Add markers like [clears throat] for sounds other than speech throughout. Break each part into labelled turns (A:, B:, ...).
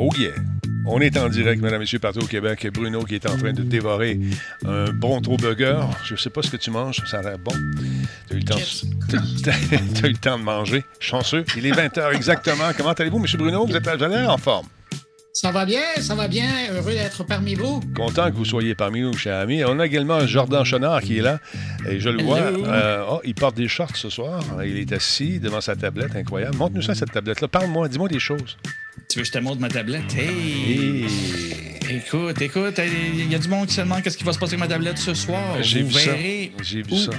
A: Oh yeah! On est en direct, mesdames et messieurs, partout au Québec. Bruno qui est en train de dévorer un bon trop burger. Je sais pas ce que tu manges, ça a l'air bon. Tu as eu le temps, [laughs] t'as eu le temps de manger. Chanceux. Il est 20h exactement. Comment allez-vous, monsieur Bruno? Vous êtes l'air en forme?
B: Ça va bien, ça va bien. Heureux d'être parmi vous.
A: Content que vous soyez parmi nous, cher ami. On a également Jordan Chenard qui est là. Et je le vois. Euh, oh, il porte des shorts ce soir. Il est assis devant sa tablette. Incroyable. Montre-nous ça, cette tablette-là. Parle-moi, dis-moi des choses.
C: Tu veux que je te montre ma tablette? Hey! Écoute, écoute, il y a du monde qui se demande qu'est-ce qui va se passer avec ma tablette ce soir.
A: J'ai
C: vu
A: verrez
C: ça.
A: J'ai vu ça.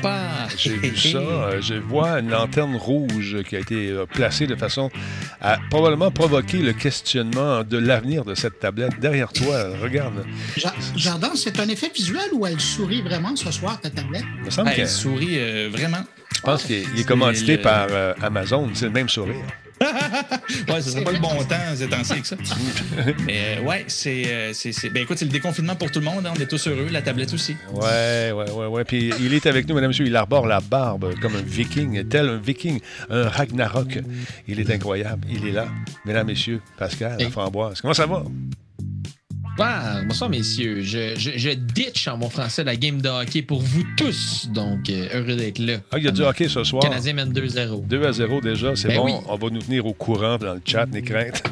A: J'ai vu ça. Euh, je vois une lanterne rouge qui a été euh, placée de façon à probablement provoquer le questionnement de l'avenir de cette tablette. Derrière toi, regarde.
B: Jardin, c'est un effet visuel ou elle sourit vraiment ce soir, ta tablette?
C: me semble elle sourit euh, vraiment.
A: Je pense qu'il est, commandité par Amazon. C'est le même sourire.
C: Ouais, ce serait pas le bon temps ces temps-ci que ça. Mais euh, ouais, c'est, c'est, Ben écoute, c'est le déconfinement pour tout le monde. Hein. On est tous heureux, la tablette aussi.
A: Ouais, ouais, ouais, ouais. Puis il est avec nous, mesdames et messieurs. Il arbore la barbe comme un viking, tel un viking, un Ragnarok. Il est incroyable. Il est là. Mesdames, messieurs, Pascal, la framboise. Comment ça va?
D: Bonsoir, messieurs. Je, je, ditch en bon français la game de hockey pour vous tous. Donc, euh, heureux d'être là.
A: Ah, il y a du hockey ce soir.
D: Canadien mène 2-0.
A: 2 à 0 déjà, c'est ben bon. On va nous tenir au courant dans le chat, les craintes.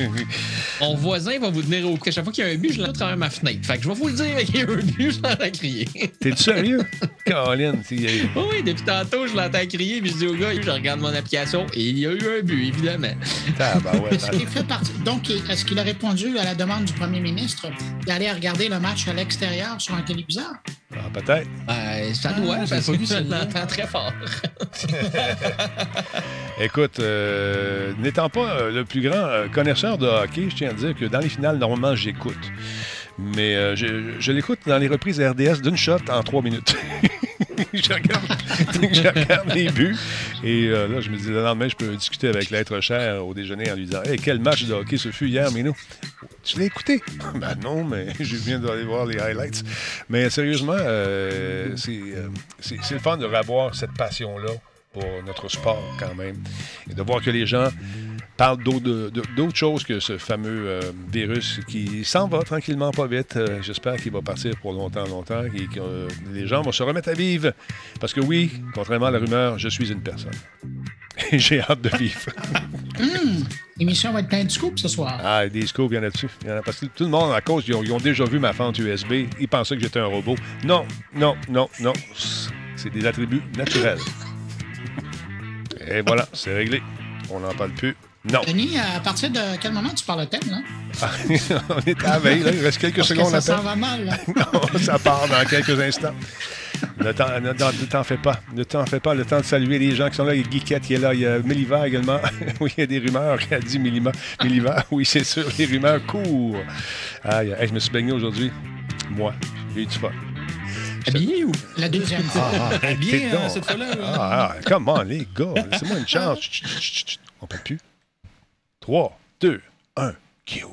A: [laughs]
D: Mon voisin va vous tenir au courant. Chaque fois qu'il y a un but, je l'entends travers ma fenêtre. Fait que je vais vous le dire, qu'il y a un but, je l'entends crier. [laughs]
A: T'es sérieux? Caroline,
D: oui, oui, depuis tantôt, je l'entends crier, puis je dis au gars, je regarde mon application, et il y a eu un but, évidemment.
B: Ah, bah ouais, fait partie... Donc, est-ce qu'il a répondu à la demande du premier ministre d'aller regarder le match à l'extérieur sur un téléviseur?
A: Ah, peut-être.
D: Ben, ça doit, ah, parce que ça l'entend très fort. [laughs]
A: Écoute, euh, n'étant pas euh, le plus grand euh, connaisseur de hockey, je tiens à dire que dans les finales, normalement, j'écoute. Mais je, je l'écoute dans les reprises RDS d'une shot en trois minutes. [laughs] [laughs] je, regarde, les buts. Et euh, là, je me dis, le lendemain, je peux discuter avec l'être cher au déjeuner en lui disant Hey, quel match de hockey ce fut hier, mais nous. Tu l'as écouté? [laughs] Ben non, mais [laughs] je viens d'aller voir les highlights. Mais sérieusement, euh, euh, c'est le fun de revoir cette passion-là pour notre sport quand même. Et de voir que les gens parle d'autres choses que ce fameux euh, virus qui s'en va tranquillement, pas vite. Euh, j'espère qu'il va partir pour longtemps, longtemps, et que euh, les gens vont se remettre à vivre. Parce que oui, contrairement à la rumeur, je suis une personne. [laughs] Et j'ai hâte de vivre.
B: Hum, [laughs] l'émission va être pleine de scoops ce soir.
A: Ah, des scoops, il y en a dessus. Il y en a parce que tout le monde, à cause, ils ont, déjà vu ma fente USB. Ils pensaient que j'étais un robot. Non, non, non, non. C'est des attributs naturels. [laughs] Et voilà, c'est réglé. On n'en parle plus. Non.
B: Denis, à partir de quel moment tu parles le thème, là? [laughs]
A: on est à la veille, là. Il reste quelques secondes
B: à Ça s'en va mal, là. [laughs]
A: non, ça part dans quelques instants. Ne t'en fais pas. Ne t'en fais pas. Le temps de saluer les gens qui sont là. Il y a Guiquette qui est là. Il y a Méliver également. [laughs] oui, il y a des rumeurs qui a dit Méliver. Oui, c'est sûr. Les rumeurs courent. Aïe, je me suis baigné aujourd'hui. Moi, j'ai eu du fun.
D: Habillé ou?
B: La deuxième fois.
C: Ah, Habillé, hein, cette fois-là.
A: Ah, ah, comment, les gars? Laissez-moi une chance. On ne peut plus. 3, 2, 1, Q.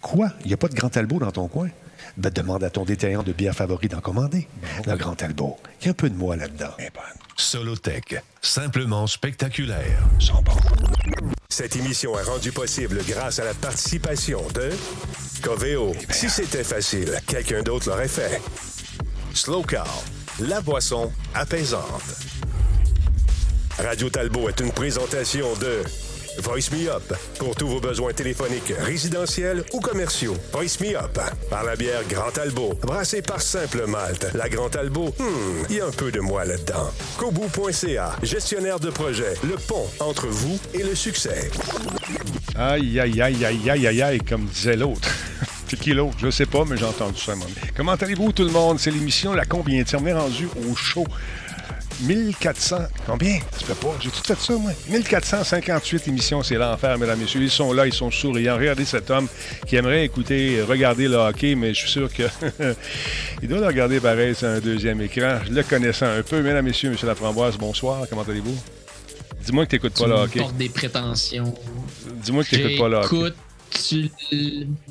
A: Quoi? Il n'y a pas de Grand Talbot dans ton coin? Ben, demande à ton détaillant de bière favori d'en commander. Le Grand Talbot. Il y a un peu de moi là-dedans. Eh ben.
E: Solotech. Simplement spectaculaire. Sans bon. Cette émission est rendue possible grâce à la participation de Coveo. Eh si c'était facile, quelqu'un d'autre l'aurait fait. Slow Car. La boisson apaisante. Radio Talbot est une présentation de Voice Me Up pour tous vos besoins téléphoniques, résidentiels ou commerciaux. Voice Me Up par la bière Grand Talbot, brassée par Simple Malte. La Grand Talbot, hmm, il y a un peu de moi là-dedans. Kobu.ca, gestionnaire de projet, le pont entre vous et le succès.
A: Aïe, aïe, aïe, aïe, aïe, aïe, aïe, comme disait l'autre. [laughs] C'est qui l'autre? Je sais pas, mais j'ai entendu ça. Comment allez-vous tout le monde? C'est l'émission La Combien On est rendu au show 1400. Combien? Ça fait pas. J'ai tout fait ça, moi. 1458 émissions, c'est l'enfer, mesdames et messieurs. Ils sont là, ils sont souriants. Regardez cet homme qui aimerait écouter, regarder le hockey, mais je suis sûr que [laughs] il doit le regarder pareil sur un deuxième écran. Je le connaissant un peu. Mesdames et messieurs, monsieur Laframboise, bonsoir. Comment allez-vous? Dis-moi que tu n'écoutes pas le hockey.
D: des prétentions.
A: Dis-moi que tu n'écoutes pas le hockey.
D: Sur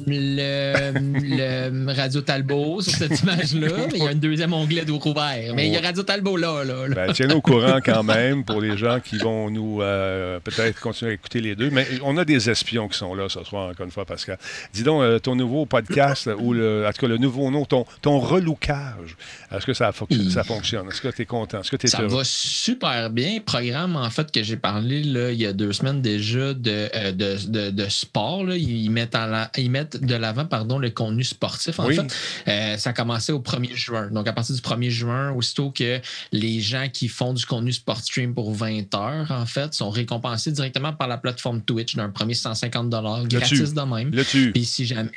D: le, le Radio Talbot sur cette image-là, [laughs] mais il y a un deuxième onglet d'ouvert. Mais il y a Radio Talbot là. là,
A: Ben, tiens-nous au courant quand même pour les gens qui vont nous euh, peut-être continuer à écouter les deux. Mais on a des espions qui sont là ce soir, encore une fois, Pascal. Dis donc, euh, ton nouveau podcast, ou le, en tout cas le nouveau nom, ton, ton relookage, est-ce que ça, ça fonctionne? Est-ce que tu es content? Est-ce que tu es
D: Ça
A: heureux?
D: va super bien. Programme, en fait, que j'ai parlé là, il y a deux semaines déjà de, euh, de, de, de sport. Là. Ils, mettent en la- ils mettent de l'avant pardon, le contenu sportif, en
A: Oui.
D: fait. Euh, ça a commencé au 1er juin. Donc, à partir du 1er juin, aussitôt que les gens qui font du contenu sport stream pour 20 heures, en fait, sont récompensés directement par la plateforme Twitch d'un premier 150 gratis de même. Puis si jamais.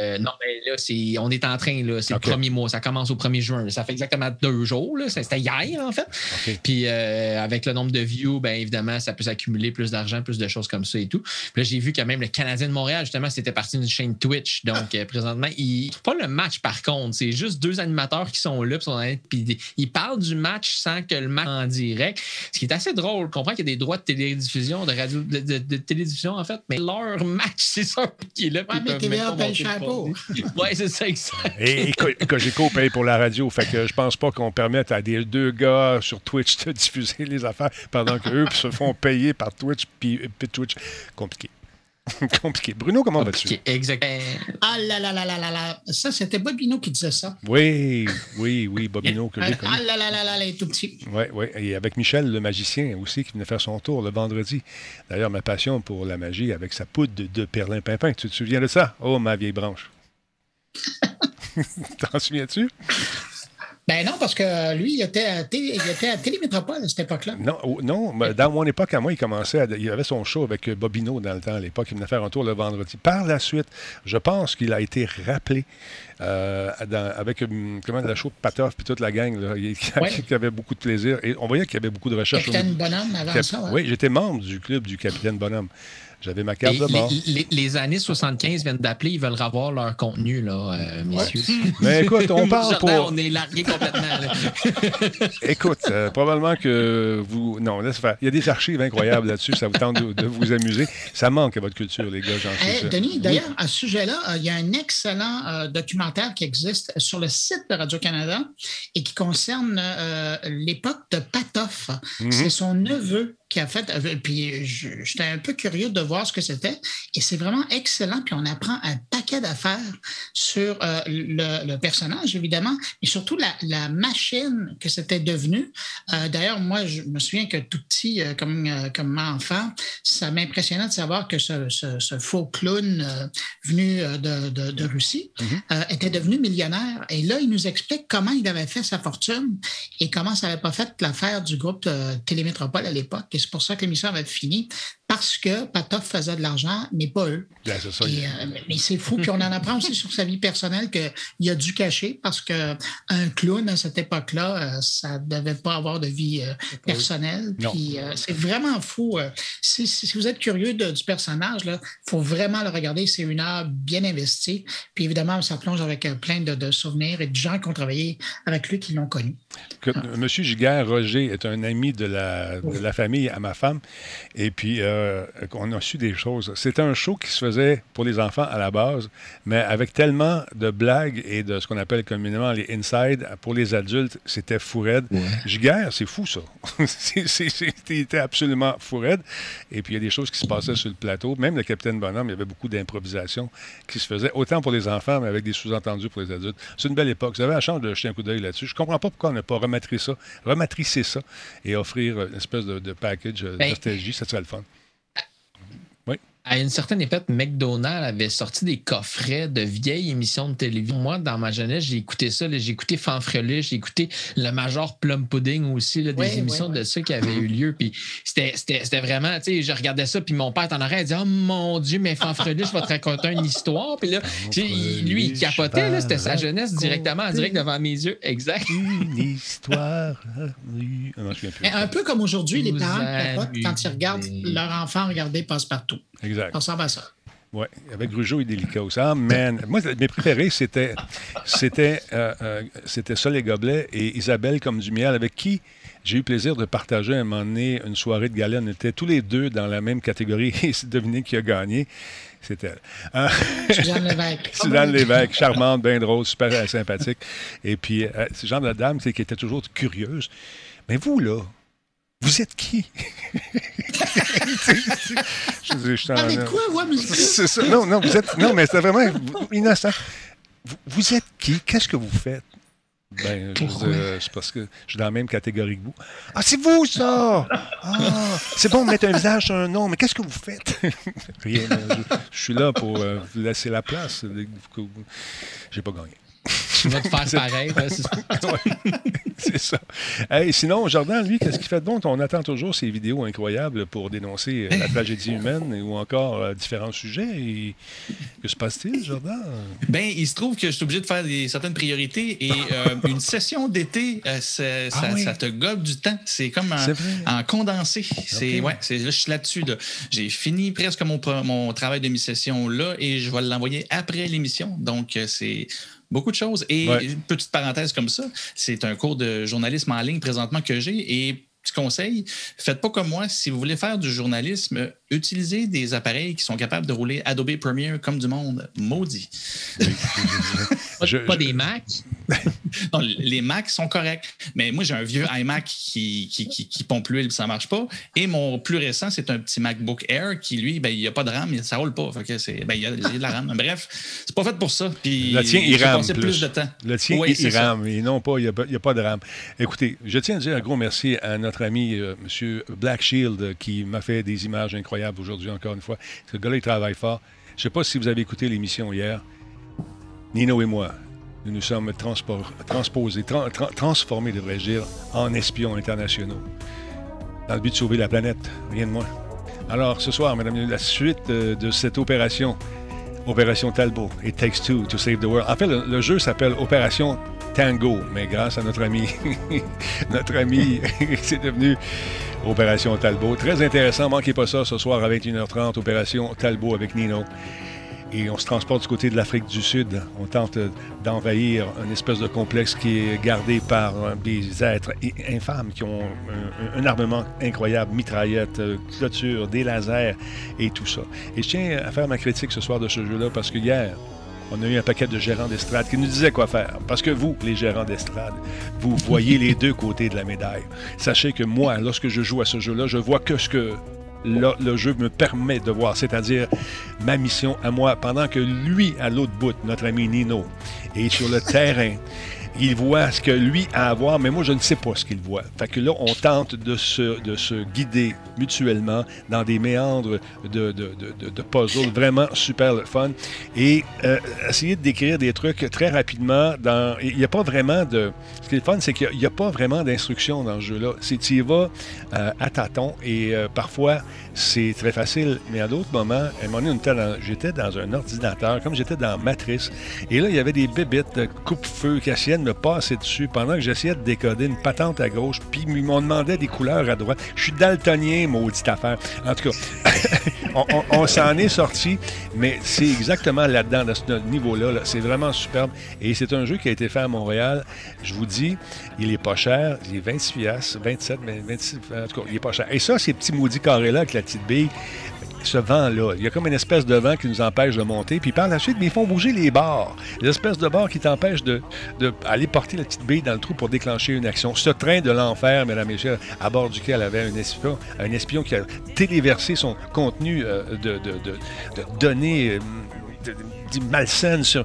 D: Euh, non, mais là, c'est, on est en train, là, c'est le premier mois, ça commence au 1er juin. Ça fait exactement deux jours. Là, c'était hier, en fait. Puis euh, avec le nombre de views, bien évidemment, ça peut s'accumuler plus d'argent, plus de choses comme ça et tout. Puis là, j'ai vu que même le Canadien de Montréal, justement, c'était parti d'une chaîne Twitch. Donc, euh, présentement, il pas le match par contre. C'est juste deux animateurs qui sont là. Puis, sont en- puis ils parlent du match sans que le match en direct. Ce qui est assez drôle. Je comprends qu'il y a des droits de télédiffusion, de radio, de, de- de télédiffusion, en fait, mais leur match, [laughs] c'est ça qui est là. puis
B: Ouais,
D: ils
B: mais [laughs]
D: c'est ça, exact.
A: Et, et Co- Cogeco paye pour la radio. Fait que je pense pas qu'on permette à des deux gars sur Twitch de [laughs] diffuser les affaires pendant qu'eux se font payer par Twitch. Puis, puis Twitch, compliqué. [laughs] compliqué. Bruno, comment vas-tu?
D: Exact.
B: Ah là là là là là là. Ça, c'était Bobino qui disait ça.
A: Oui, oui, oui, Bobino, que j'ai connu.
B: Ah là là là là est tout petit.
A: Oui, oui. Et avec Michel, le magicien aussi, qui venait faire son tour le vendredi. D'ailleurs, ma passion pour la magie avec sa poudre de, de perlimpinpin. Tu te souviens de ça? Oh, ma vieille branche. [laughs] T'en souviens-tu?
B: Ben non, parce que lui, il était à, Télé- il était à Télémétropole à cette époque-là.
A: Non, non mais dans mon époque, à moi, il commençait, à- il avait son show avec euh, Bobino dans le temps, à l'époque. Il venait faire un tour le vendredi. Par la suite, je pense qu'il a été rappelé euh, dans- avec comment, la show de Patoff puis toute la gang, là, il-
B: Ouais.
A: qui avait beaucoup de plaisir. Et on voyait qu'il y avait beaucoup de recherches.
B: Capitaine Bonhomme avant
A: Cap-
B: ça. ouais.
A: Oui, j'étais membre du club du Capitaine Bonhomme. J'avais ma carte
D: Et
A: de mort.
D: les, les- les années 75 viennent d'appeler, ils veulent revoir leur contenu, là, euh, messieurs.
A: Mais [laughs] écoute, on parle pour.
D: On est largué complètement. là. [laughs]
A: Écoute, euh, probablement que vous. Non, laisse faire. Il y a des archives incroyables là-dessus. Ça vous tente de, de vous amuser. Ça manque à votre culture, les gars, j'en suis
B: Hey,
A: sûr.
B: Denis, d'ailleurs, à ce sujet-là, euh, il y a un excellent euh, documentaire qui existe sur le site de Radio-Canada et qui concerne euh, l'époque de Patoff.
A: Mhm.
B: C'est son neveu qui a fait. euh, puis j'étais un peu curieux de voir ce que c'était. Et c'est vraiment excellent. Puis on apprend un paquet d'affaires sur euh, le, le personnage, évidemment, mais surtout la, la machine que c'était devenu. Euh, D'ailleurs, moi, je me souviens que tout petit, euh, comme, comme enfant, ça m'impressionnait de savoir que ce, ce- ce faux clown venu de, de- de Russie euh, était devenu millionnaire. Et là, il nous explique comment il avait fait sa fortune et comment ça n'avait pas fait l'affaire du groupe Télémétropole à l'époque. C'est pour ça que l'émission avait fini, parce que Patoff faisait de l'argent, mais pas eux.
A: Bien, c'est ça.
B: Euh, mais c'est fou, puis on en apprend aussi sur sa vie personnelle qu'il a dû cacher parce qu'un clown à cette époque-là, euh, ça ne devait pas avoir de vie euh, personnelle. Puis euh, c'est vraiment fou. si, si- si vous êtes curieux de- du personnage, il faut vraiment le regarder. C'est une heure bien investie. Puis évidemment, ça plonge avec plein de, de souvenirs et de gens qui ont travaillé avec lui qui l'ont connu.
A: Que, M. Giguère Roger est un ami de la, de la famille à ma femme. Et puis, euh, on a su des choses. C'était un show qui se faisait pour les enfants à la base, mais avec tellement de blagues et de ce qu'on appelle communément les inside, pour les adultes, c'était fou raide. Giguère, c'est fou, ça. [laughs] C'était absolument fou raide. Et puis, il y a des choses qui se passaient sur le plateau. Même le Capitaine Bonhomme, il y avait beaucoup d'improvisation qui se faisait, autant pour les enfants, mais avec des sous-entendus pour les adultes. C'est une belle époque. Vous avez la chance de jeter un coup d'œil là-dessus. Je comprends pas pourquoi on n'a pas rematricé ça, rematricé ça et offrir une espèce de, de package euh,
D: Ben-
A: nostalgie. Ça serait le fun.
D: À une certaine époque, McDonald's avait sorti des coffrets de vieilles émissions de télévision. Moi, dans ma jeunesse, j'ai écouté ça. là. J'ai écouté Fanfreluche, j'ai écouté le Major Plum Pudding aussi, là, des émissions de ça qui avaient eu lieu. Puis c'était c'était- c'était vraiment, tu sais, je regardais ça, puis mon père en arrière, il dit Oh mon Dieu, mais Fanfreluche va te raconter une histoire. Puis là, lui, il capotait, là, c'était sa jeunesse directement, en direct devant mes yeux. Exact.
A: Une histoire. Ah, non, je me souviens plus.
B: Mais un peu comme aujourd'hui, les parents capotent quand ils regardent leur enfant regarder passe-partout.
A: Exact.
B: Ça ressemble à ça.
A: Oui, avec Rougeau et Délicat aussi. Ah, man. Moi, mes préférés, c'était c'était euh, euh, c'était ça, les gobelets, et Isabelle comme du miel, avec qui J'ai eu plaisir de partager à un moment donné une soirée de gala. On était tous les deux dans la même catégorie [laughs] et c'est Dominique qui a gagné? C'est elle. Hein?
B: Suzanne Lévesque. [laughs]
A: Suzanne Lévesque, charmante, bien drôle, super sympathique. Et puis, euh, le genre de dame qui était toujours curieuse. Mais vous, là, vous êtes qui? [laughs]
B: je dis, je Avec quoi, ouais, mais
A: c'est ça. Non, non, vous êtes. Non, mais c'est vraiment innocent. Vous, vous êtes qui? Qu'est-ce que vous faites? Ben, c'est parce que je suis dans la même catégorie que vous. Ah, c'est vous, ça! Ah, c'est bon de mettre un visage sur un nom, mais qu'est-ce que vous faites? [laughs] Rien. Je, suis là pour euh, vous laisser la place. J'ai pas gagné.
D: Tu vas te faire pareil, c'est ça. [laughs]
A: c'est ça. sinon, Jordan, lui, qu'est-ce qu'il fait de bon? On attend toujours ces vidéos incroyables pour dénoncer euh, la tragédie humaine ou encore euh, différents sujets. Que se passe-t-il, Jordan?
C: Ben, il se trouve que je suis obligé de faire des, certaines priorités et euh, une session d'été, ah ça, te gobe du temps. C'est comme en, condensé. C'est, ouais, je suis là-dessus. J'ai fini presque mon, mon travail de mi-session là et je vais l'envoyer après l'émission. Donc, c'est Beaucoup de choses. Et une petite parenthèse comme ça, c'est un cours de journalisme en ligne présentement que j'ai et petit conseil, faites pas comme moi. Si vous voulez faire du journalisme, utilisez des appareils qui sont capables de rouler Adobe Premiere comme du monde. Maudit. [laughs]
D: pas des Macs? [laughs]
C: non, les Macs sont corrects. Mais moi, j'ai un vieux iMac qui, qui, qui, pompe l'huile, ça marche pas. Et mon plus récent, c'est un petit MacBook Air qui, lui, ben, il n'y a pas de RAM, ça roule pas. Fait que ben, il, y a, de la RAM. Bref, c'est pas fait pour ça. Puis,
A: le tien, il rame.
C: Plus. de temps.
A: Le tien, il, rame. Et non pas, il n'y a, pas de RAM. Écoutez, je tiens à dire un gros merci à notre ami euh, M. Black Shield qui m'a fait des images incroyables aujourd'hui, encore une fois. Ce gars-là, il travaille fort. Je ne sais pas si vous avez écouté l'émission hier. Nino et moi, nous nous sommes transposés, transformés, devrais-je dire, en espions internationaux. Dans le but de sauver la planète, rien de moins. Alors, ce soir, mesdames la suite euh, de cette opération, Opération Talbot, It Takes Two to Save the World. En fait, le, jeu s'appelle Opération Tango, mais grâce à notre ami, [laughs] notre ami, [laughs] c'est devenu Opération Talbot. Très intéressant, manquez pas ça ce soir à 21h30, Opération Talbot avec Nino et on se transporte du côté de l'Afrique du Sud. On tente d'envahir une espèce de complexe qui est gardé par des êtres infâmes qui ont un, armement incroyable, mitraillettes, euh, clôtures, des lasers et tout ça. Et je tiens à faire ma critique ce soir de ce jeu-là parce que hier, on a eu un paquet de gérants d'estrade qui nous disaient quoi faire. Parce que vous, les gérants d'estrade, vous voyez les deux côtés de la médaille. Sachez que moi, lorsque je joue à ce jeu-là, je vois que ce que le, jeu me permet de voir, c'est-à-dire ma mission à moi, pendant que lui, à l'autre bout, notre ami Nino, est sur le [laughs] terrain il voit ce que lui a à voir, mais moi, je ne sais pas ce qu'il voit. Fait que là, on tente de se, de se guider mutuellement dans des méandres de, de, de, puzzles vraiment super fun et euh, essayer de décrire des trucs très rapidement. Dans... Il n'y a pas vraiment de... Ce qui est fun, c'est qu'il n'y a, pas vraiment d'instruction dans ce jeu-là. C'est tu y vas euh, à tâtons et euh, parfois, c'est très facile, mais à d'autres moments, j'étais dans un ordinateur, comme j'étais dans Matrice, et là, il y avait des bébites de coupe-feu qui essayaient de me passer dessus pendant que j'essayais de décoder une patente à gauche, puis ils m'ont demandé des couleurs à droite. Je suis daltonien, maudite affaire. En tout cas, [laughs] on, s'en est sorti, mais c'est exactement là-dedans, à ce niveau-là. c'est vraiment superbe. Et c'est un jeu qui a été fait à Montréal. Je vous dis, il est pas cher. Il est 26 27, mais 26, en tout cas, il est pas cher. Et ça, ces petits maudits carrés-là petite bille, ce vent-là. Il y a comme une espèce de vent qui nous empêche de monter. Puis par la suite, ils font bouger les barres. Les espèces de barres qui t'empêchent de, porter la petite bille dans le trou pour déclencher une action. Ce train de l'enfer, mesdames et messieurs, à bord duquel avait un espion, un espion qui a téléversé son contenu euh, de, données. Euh, malsaine sur,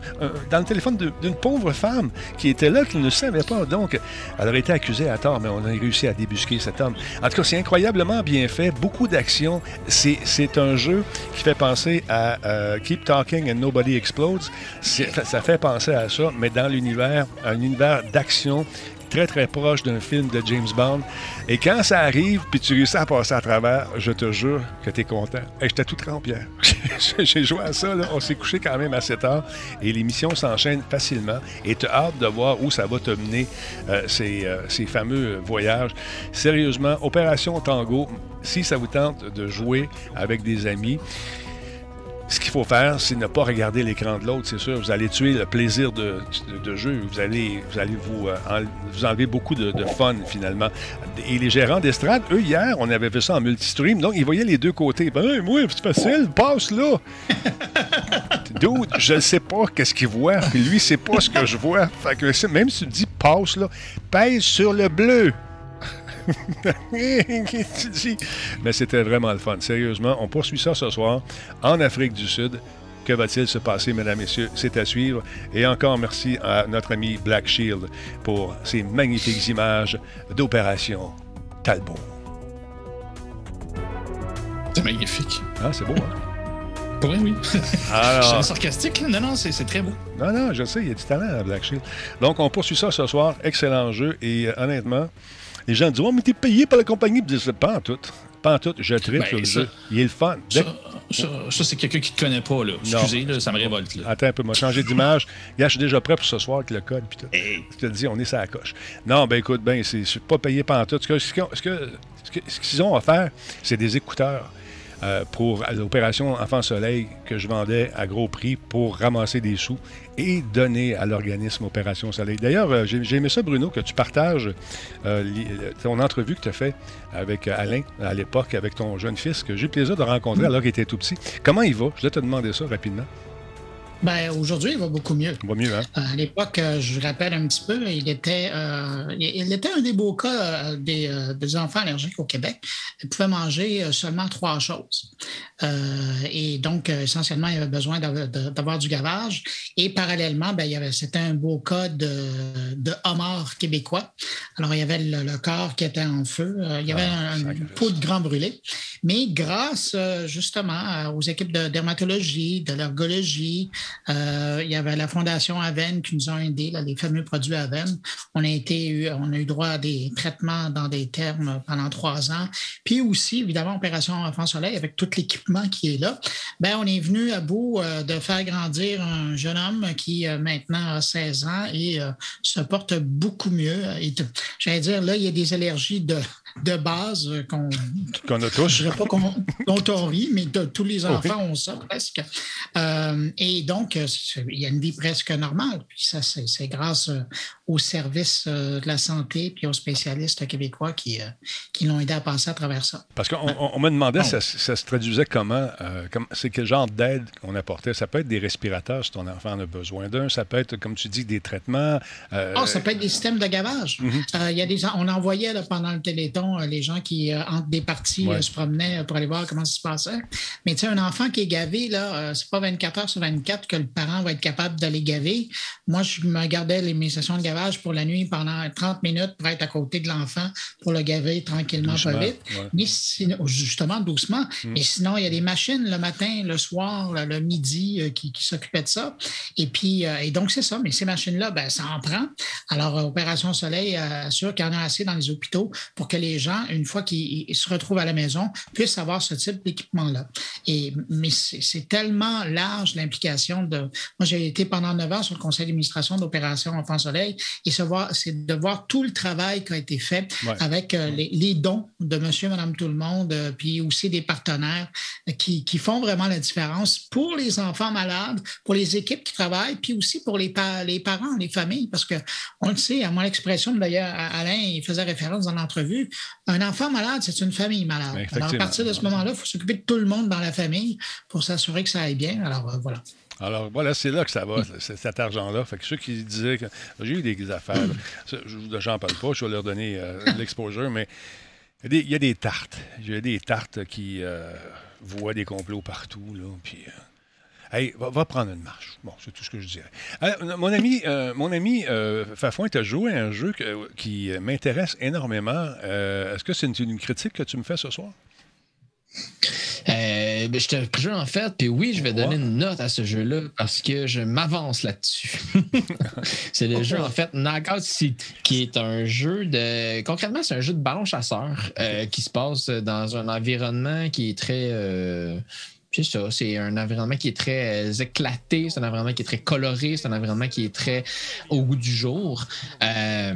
A: dans le téléphone d'une pauvre femme qui était là, qui ne savait pas. Donc, elle aurait été accusée à tort, mais on a réussi à débusquer cet homme. En tout cas, c'est incroyablement bien fait, beaucoup d'action. C'est un jeu qui fait penser à euh, Keep Talking and Nobody Explodes. Ça fait penser à ça, mais dans l'univers, un univers d'action très, très proche d'un film de James Bond. Et quand ça arrive, puis tu réussis à passer à travers, je te jure que tu es content. Et j'étais tout trempé. [laughs] J'ai joué à ça, là. on s'est couché quand même à 7 heures et l'émission s'enchaîne facilement. Et tu as hâte de voir où ça va te mener, euh, ces, euh, ces fameux voyages. Sérieusement, Opération Tango, si ça vous tente de jouer avec des amis, ce qu'il faut faire, c'est ne pas regarder l'écran de l'autre, c'est sûr. Vous allez tuer le plaisir de, jeu. Vous allez vous, allez vous, euh, vous enlever beaucoup de, fun, finalement. Et les gérants d'estrade, eux, hier, on avait fait ça en multistream, donc ils voyaient les deux côtés. Ben, moi, c'est facile, passe là. [laughs] Dude, je ne sais pas qu'est-ce qu'il voit, puis lui, c'est pas ce que je vois. Fait que même si tu dis passe là, pèse sur le bleu. [laughs] Mais c'était vraiment le fun. Sérieusement, on poursuit ça ce soir en Afrique du Sud. Que va-t-il se passer, mesdames, et messieurs? C'est à suivre. Et encore merci à notre ami Black Shield pour ces magnifiques images d'opération Talbot.
C: C'est magnifique.
A: Ah, c'est beau, hein?
C: Pour oui. [laughs] Alors... Je suis sarcastique, là. Non, non, c'est très beau.
A: Non, non, je sais, il y a du talent à Black Shield. Donc, on poursuit ça ce soir. Excellent jeu. Et euh, honnêtement, les gens disent Oh, mais t'es payé par la compagnie. Puis disent Pas en tout. Pas en tout. Je tripe ben, sur le jeu. Il est le fun.
C: Ça, c'est quelqu'un qui te connaît pas. Là. Excusez, là, ça me révolte. Là.
A: Attends un peu, moi, changer d'image. Gars, je suis déjà prêt pour ce soir avec le code. Puis tout. Je te dis, on est sur la coche. Non, ben écoute, ben, c'est pas payé par en tout. Ce qu'ils ont à faire, c'est des écouteurs. Euh, pour l'opération Enfant Soleil que je vendais à gros prix pour ramasser des sous et donner à l'organisme Opération Soleil. D'ailleurs, euh, j'ai aimé ça, Bruno, que tu partages euh, ton entrevue que tu as fait avec Alain à l'époque, avec ton jeune fils, que j'ai eu le plaisir de rencontrer alors qu'il était tout petit. Comment il va? Je vais te demander ça rapidement.
B: Ben, aujourd'hui, il va beaucoup mieux.
A: Il va mieux, hein?
B: Euh, à l'époque, euh, je rappelle un petit peu, il était, euh, il était un des beaux cas des, enfants allergiques au Québec. Il pouvait manger seulement trois choses. et donc, essentiellement, il avait besoin d'avoir du gavage. Et parallèlement, ben, c'était un beau cas de, de homard québécois. Alors, il y avait le, corps qui était en feu. il y avait ah, un, une peau de grand brûlé. Mais grâce, justement, aux équipes de dermatologie, de l'ergologie, euh, il y avait la Fondation Aven qui nous a aidés, les fameux produits Aven. On a, été, on a eu droit à des traitements dans des termes pendant trois ans. Puis aussi, évidemment, Opération Enfant Soleil, avec tout l'équipement qui est là. Ben, on est venu à bout euh, de faire grandir un jeune homme qui euh, maintenant a 16 ans et se porte beaucoup mieux. J'allais dire, là, il y a des allergies de de base euh, qu'on
A: a tous.
B: Je ne dirais pas qu'on, dont on rit, mais tous les enfants ont ça presque. Euh, et donc, euh, il y a une vie presque normale. Puis ça, c'est, grâce aux services de la santé puis aux spécialistes québécois qui, qui l'ont aidé à passer à travers ça.
A: Parce qu'on me demandait, ça, ça, se traduisait comment, c'est quel genre d'aide qu'on apportait? Ça peut être des respirateurs si ton enfant en a besoin d'un. Ça peut être, comme tu dis, des traitements.
B: Oh, ça peut être des systèmes de gavage. Il y a des, on envoyait pendant le Téléthon euh, les gens qui, euh, entre des parties, euh, se promenaient pour aller voir comment ça se passait. Mais tu sais, un enfant qui est gavé, là, c'est pas 24 heures sur 24 que le parent va être capable d'aller gaver. Moi, je me gardais les, mes sessions de gavage pour la nuit pendant 30 minutes pour être à côté de l'enfant pour le gaver tranquillement, pas vite. Mais justement, doucement. Mm. Mais sinon, il y a des machines le matin, le soir, le midi qui, s'occupaient de ça. Et puis, et donc, c'est ça. Mais ces machines-là, ben, ça en prend. Alors, Opération Soleil assure qu'il y en a assez dans les hôpitaux pour que les gens, une fois qu'ils se retrouvent à la maison, puissent avoir ce type d'équipement-là. Et, mais c'est tellement large l'implication de. Moi, j'ai été pendant neuf ans sur le conseil d'administration d'Opération Enfant Soleil et c'est de voir tout le travail qui a été fait avec euh, les, dons de monsieur, madame, tout le monde, euh, puis aussi des partenaires qui, qui, font vraiment la différence pour les enfants malades, pour les équipes qui travaillent, puis aussi pour les, les parents, les familles, parce que on le sait, à mon expression, d'ailleurs, Alain, il faisait référence dans l'entrevue, un enfant malade, c'est une famille malade. Alors, à partir de ce moment-là, il faut s'occuper de tout le monde dans la famie pour s'assurer que ça aille bien. Alors, euh, voilà.
A: Alors voilà, c'est là que ça va, cet argent-là. Fait que ceux qui disaient que j'ai eu des affaires, je n'en parle pas, je vais leur donner euh, l'exposure, mais il y, a des tartes. Il y a des tartes qui euh, voient des complots partout, là, puis Hey, va, prendre une marche. Bon, c'est tout ce que je dirais. Euh, mon ami, euh, mon ami euh, Fafouin, tu as joué à un jeu qui m'intéresse énormément. Est-ce que c'est une, critique que tu me fais ce soir?
D: Ben, je te jeu en fait, puis oui, je vais donner une note à ce jeu-là parce que je m'avance là-dessus. [laughs] c'est le jeu en fait Knockout City, qui est un jeu de. Concrètement, c'est un jeu de ballon chasseur qui se passe dans un environnement qui est très c'est ça, c'est un environnement qui est très euh, éclaté, c'est un environnement qui est très coloré, c'est un environnement qui est très au goût du jour. Euh,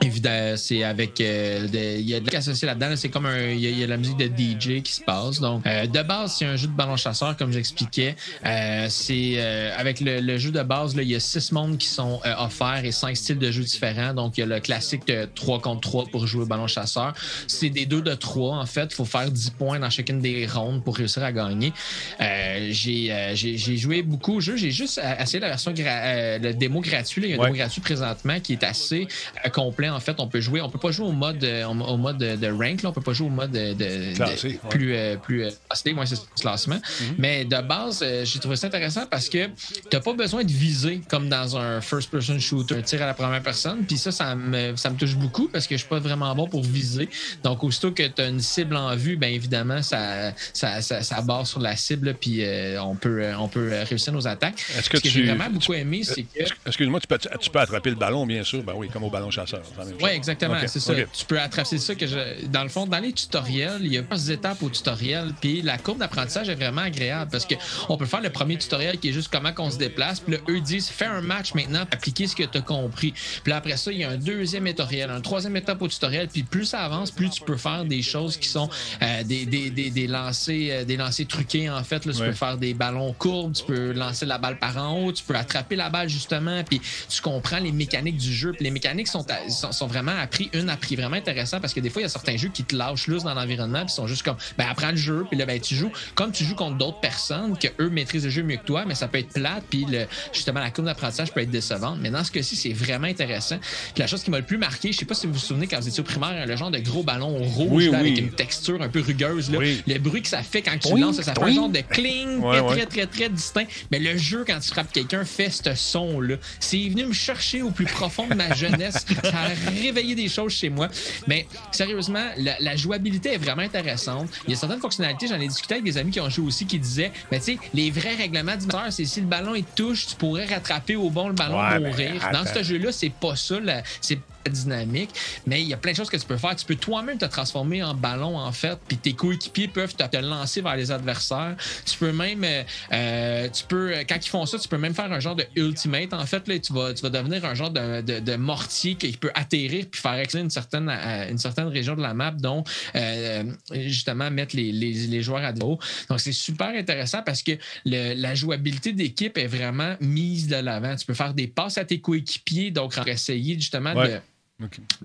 D: Évidemment, c'est avec. Euh, il y a de la associé là-dedans. C'est comme un. Il y, a, la musique de DJ qui se passe. Donc, euh, de base, c'est un jeu de ballon chasseur, comme j'expliquais. Euh, c'est avec le, jeu de base, il y a six mondes qui sont offerts et cinq styles de jeux différents. Donc, il y a le classique de 3 contre 3 pour jouer au ballon chasseur. C'est des 2 de 3, en fait. Il faut faire 10 points dans chacune des rondes pour réussir à gagner. j'ai joué beaucoup au jeu. J'ai juste essayé la version, le démo gratuit. Il y a un démo gratuit présentement qui est assez complet en fait, on peut jouer. On peut pas jouer au mode, euh, au mode de, rank, là. on peut pas jouer au mode de,
A: Classé,
D: plus, euh, plus euh, moi, c'est classement. Mhm. Mais de base, j'ai trouvé ça intéressant parce que tu n'as pas besoin de viser comme dans un first-person shooter, un tir à la première personne. Puis ça, ça me, ça me touche beaucoup parce que je suis pas vraiment bon pour viser. Donc, aussitôt que tu as une cible en vue, bien évidemment, ça, ça, ça, barre sur la cible, puis on, peut, on peut réussir nos attaques.
A: Est-ce que,
D: Ce que j'ai vraiment beaucoup aimé, c'est que.
A: Excuse-moi, tu peux, tu peux attraper le ballon, bien sûr. Ben oui, comme au ballon chasseur.
D: Oui, exactement. C'est ça. Tu peux attraper ça que je... Dans le fond, dans les tutoriels, il y a plusieurs étapes au tutoriel. Puis la courbe d'apprentissage est vraiment agréable parce qu'on peut faire le premier tutoriel qui est juste comment on se déplace. Puis là, eux disent fais un match maintenant, appliquer ce que tu as compris. Puis après ça, il y a un deuxième tutoriel, un troisième étape au tutoriel. Puis plus ça avance, plus tu peux faire des choses qui sont euh, des, des, des, des, lancers, euh, des lancers truqués en fait. Là, tu peux faire des ballons courbes, tu peux lancer la balle par en haut, tu peux attraper la balle justement. Puis tu comprends les mécaniques du jeu. Puis les mécaniques sont, sont, sont vraiment appris une appris vraiment intéressant parce que des fois, il y a certains jeux qui te lâchent loose dans l'environnement puis sont juste comme, ben, apprends le jeu, puis là, ben, tu joues comme tu joues contre d'autres personnes que eux maîtrisent le jeu mieux que toi, mais ça peut être plate, puis justement, la courbe d'apprentissage peut être décevante. Mais dans ce cas-ci, c'est vraiment intéressant. Puis la chose qui m'a le plus marqué, je sais pas si vous vous souvenez quand vous étiez au primaire, le genre de gros ballon rouge avec une texture un peu rugueuse, là, le bruit que ça fait quand tu lances, ça fait un genre de cling très, très, très, distinct. Mais le jeu, quand tu frappes quelqu'un, fait ce son-là. C'est venu me chercher au plus profond de ma jeunesse. ça a [laughs] réveillé des choses chez moi. Mais sérieusement, la, jouabilité est vraiment intéressante. Il y a certaines fonctionnalités, j'en ai discuté avec des amis qui ont joué aussi, qui disaient, mais tu sais, les vrais règlements du moteur, c'est si le ballon il touche, tu pourrais rattraper au bon le ballon ouais, mourir. Dans ce jeu-là, c'est pas ça. C'est dynamique, mais il y a plein de choses que tu peux faire. Tu peux toi-même te transformer en ballon, en fait, puis tes coéquipiers peuvent te, lancer vers les adversaires. Tu peux même, euh, euh, tu peux, quand ils font ça, tu peux même faire un genre de ultimate, en fait. Là, tu, vas, tu vas devenir un genre de, de, mortier qui peut atterrir puis faire exciter une certaine, euh, une certaine région de la map, dont justement mettre les, les, les, joueurs à dos. Donc, c'est super intéressant parce que la jouabilité d'équipe est vraiment mise de l'avant. Tu peux faire des passes à tes coéquipiers, donc essayer justement de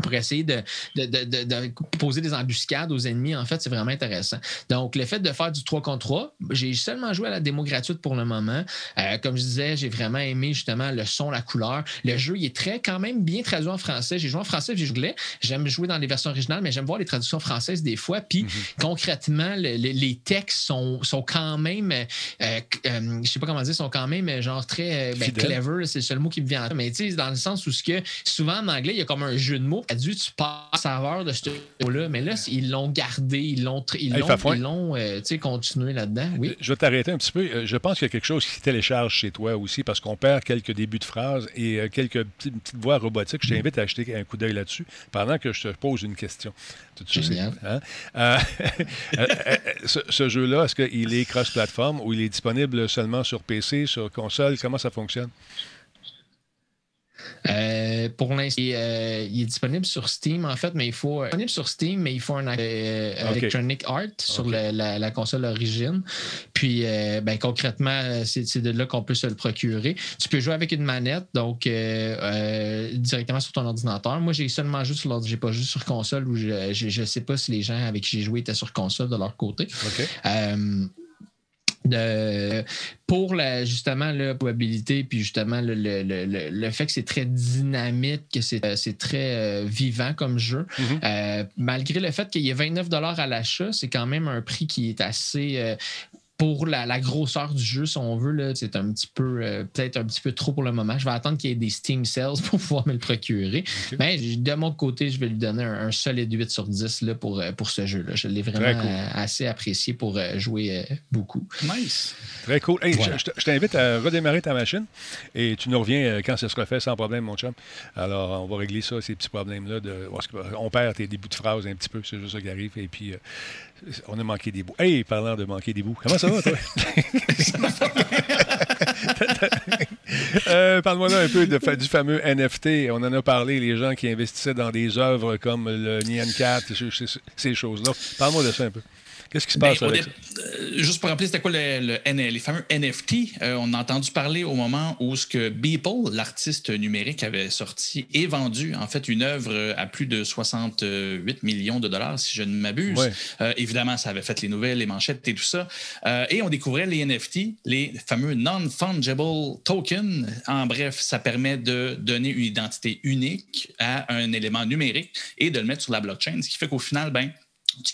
D: pour essayer de, poser des embuscades aux ennemis, en fait, c'est vraiment intéressant. Donc, le fait de faire du 3 contre 3, j'ai seulement joué à la démo gratuite pour le moment. Euh, comme je disais, j'ai vraiment aimé justement le son, la couleur. Le jeu, il est très, quand même bien traduit en français. J'ai joué en français, j'ai joué J'aime jouer dans les versions originales, mais j'aime voir les traductions françaises des fois. Puis, mhm. concrètement, les textes sont, sont quand même, euh, euh, je sais pas comment dire, sont quand même genre très ben, clever. C'est le seul mot qui me vient. Mais tu sais, dans le sens où ce que souvent en anglais, il y a comme un jeu de mots. Dû tu passes saveur de ce là mais là, ils l'ont gardé, ils l'ont ils l'ont euh, continué là-dedans. Oui.
A: Je vais t'arrêter un petit peu. Euh, je pense qu'il y a quelque chose qui télécharge chez toi aussi parce qu'on perd quelques débuts de phrases et euh, quelques petites, voix robotiques. Je t'invite à acheter un coup d'œil là-dessus pendant que je te pose une question.
D: Génial.
A: Hein? [laughs] ce, ce jeu-là, est-ce qu'il est cross-platform ou il est disponible seulement sur PC, sur console? Comment ça fonctionne?
D: Euh, pour l'instant, euh, il est disponible sur Steam, en fait, mais il faut. Disponible sur Steam, mais il faut un euh, Electronic Art sur la, console origine. Puis, ben, concrètement, c'est de là qu'on peut se le procurer. Tu peux jouer avec une manette, donc directement sur ton ordinateur. Moi, j'ai seulement joué sur l'ordinateur, j'ai pas joué sur console ou je ne sais pas si les gens avec qui j'ai joué étaient sur console de leur côté pour la, justement la probabilité, puis justement le, le, le, le fait que c'est très dynamique, que c'est, euh, très euh, vivant comme jeu. Mm-hmm. Euh, malgré le fait qu'il y ait 29 à l'achat, c'est quand même un prix qui est assez pour la, grosseur du jeu, si on veut, c'est un petit peu, euh, peut-être un petit peu trop pour le moment. Je vais attendre qu'il y ait des Steam Sales [laughs] pour pouvoir me le procurer. Mais de mon côté, je vais lui donner un, solide 8 sur 10 là, pour, euh, pour ce jeu-là. Je l'ai vraiment euh, assez apprécié pour jouer beaucoup.
A: Nice. Très cool. Je, t'invite à redémarrer ta machine et tu nous reviens quand ça sera fait sans problème, mon chum. Alors, on va régler ça, ces petits problèmes-là. On perd tes débuts de phrases un petit peu, c'est juste ça qui arrive. Et puis, on a manqué des bouts. Hey, parlant de manquer des bouts, comment ça va, toi? [laughs] Euh, parle-moi là un peu de, du fameux NFT. On en a parlé, les gens qui investissaient dans des œuvres comme le Nyan Cat, ces choses-là. Parle-moi de ça un peu. Qu'est-ce qui se passe ben, avec ça?
C: Euh, juste pour rappeler, c'était quoi le, les fameux NFT? Euh, on a entendu parler au moment où ce que Beeple, l'artiste numérique, avait sorti et vendu en fait une œuvre à plus de 68 millions de dollars, si je ne m'abuse. Euh, évidemment, ça avait fait les nouvelles, les manchettes et tout ça. et on découvrait les NFT, les fameux non-fungible tokens. En bref, ça permet de donner une identité unique à un élément numérique et de le mettre sur la blockchain, ce qui fait qu'au final, ben,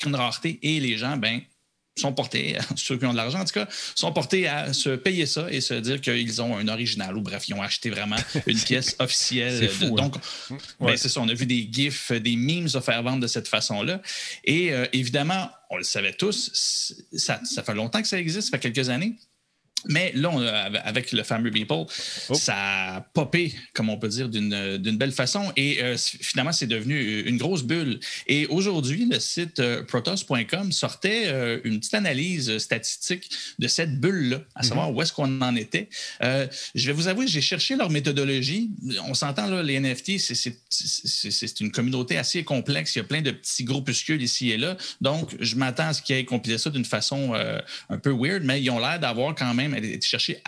C: une rareté et les gens, ben, sont portés, [laughs] ceux qui ont de l'argent en tout cas, sont portés à se payer ça et se dire qu'ils ont un original ou bref, ils ont acheté vraiment [laughs] une pièce officielle.
A: Fou,
C: donc, ben, c'est ça, on a vu des gifs, des memes se faire vendre de cette façon-là. Et euh, évidemment, on le savait tous, ça, ça fait longtemps que ça existe, ça fait quelques années. Mais là, avec le fameux Beeple, oh. ça a popé, comme on peut dire, d'une belle façon. Et euh, finalement, c'est devenu une grosse bulle. Et aujourd'hui, le site euh, protos.com sortait euh, une petite analyse statistique de cette bulle-là, à savoir mhm. où est-ce qu'on en était. je vais vous avouer, j'ai cherché leur méthodologie. On s'entend, là, les NFT, c'est une communauté assez complexe. Il y a plein de petits groupuscules ici et là. Donc, je m'attends à ce qu'ils aient compilé ça d'une façon un peu weird, mais ils ont l'air d'avoir quand même elle est chercher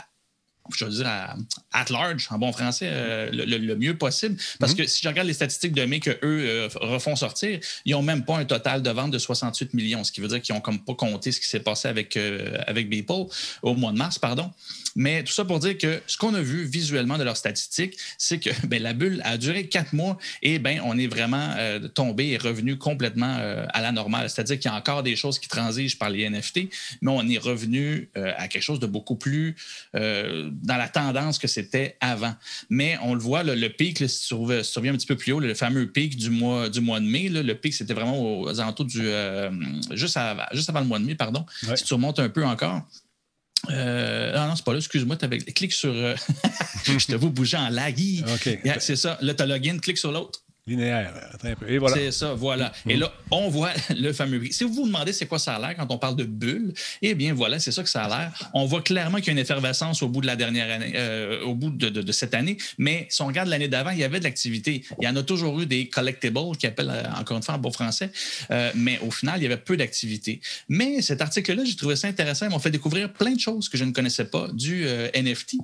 C: je veux dire, à, at large, en bon français, euh, le, mieux possible. Parce mhm. que si je regarde les statistiques de mai qu'eux euh, refont sortir, ils n'ont même pas un total de vente de 68 millions, ce qui veut dire qu'ils n'ont comme pas compté ce qui s'est passé avec, euh, avec Beeple au mois de mars, pardon. Mais tout ça pour dire que ce qu'on a vu visuellement de leurs statistiques, c'est que [laughs] ben, la bulle a duré quatre mois et ben, on est vraiment euh, tombé et revenu complètement euh, à la normale. C'est-à-dire qu'il y a encore des choses qui transigent par les NFT, mais on est revenu euh, à quelque chose de beaucoup plus dans la tendance que c'était avant. Mais on le voit, le pic, si, tu reviens un petit peu plus haut, le fameux pic du mois, du mois de mai, le pic, c'était vraiment aux alentours du. juste, juste avant le mois de mai, pardon. Si tu remontes un peu encore, euh, non, non, c'est pas là, excuse-moi, tu clique sur. Euh, [laughs] je te vois bouger en lag. c'est ça. Là, tu login, clique sur l'autre
A: linéaire. Et voilà.
C: C'est ça, voilà. Et là, on voit [laughs] le fameux Si vous vous demandez c'est quoi ça a l'air quand on parle de bulle, eh bien voilà, c'est ça que ça a l'air. On voit clairement qu'il y a une effervescence au bout de la dernière année, euh, au bout de, cette année. Mais si on regarde l'année d'avant, il y avait de l'activité. Il y en a toujours eu des collectibles qui appellent euh, encore une fois en bon français. Euh, mais au final, il y avait peu d'activité. Mais cet article-là, j'ai trouvé ça intéressant. Ils m'ont fait découvrir plein de choses que je ne connaissais pas du NFT,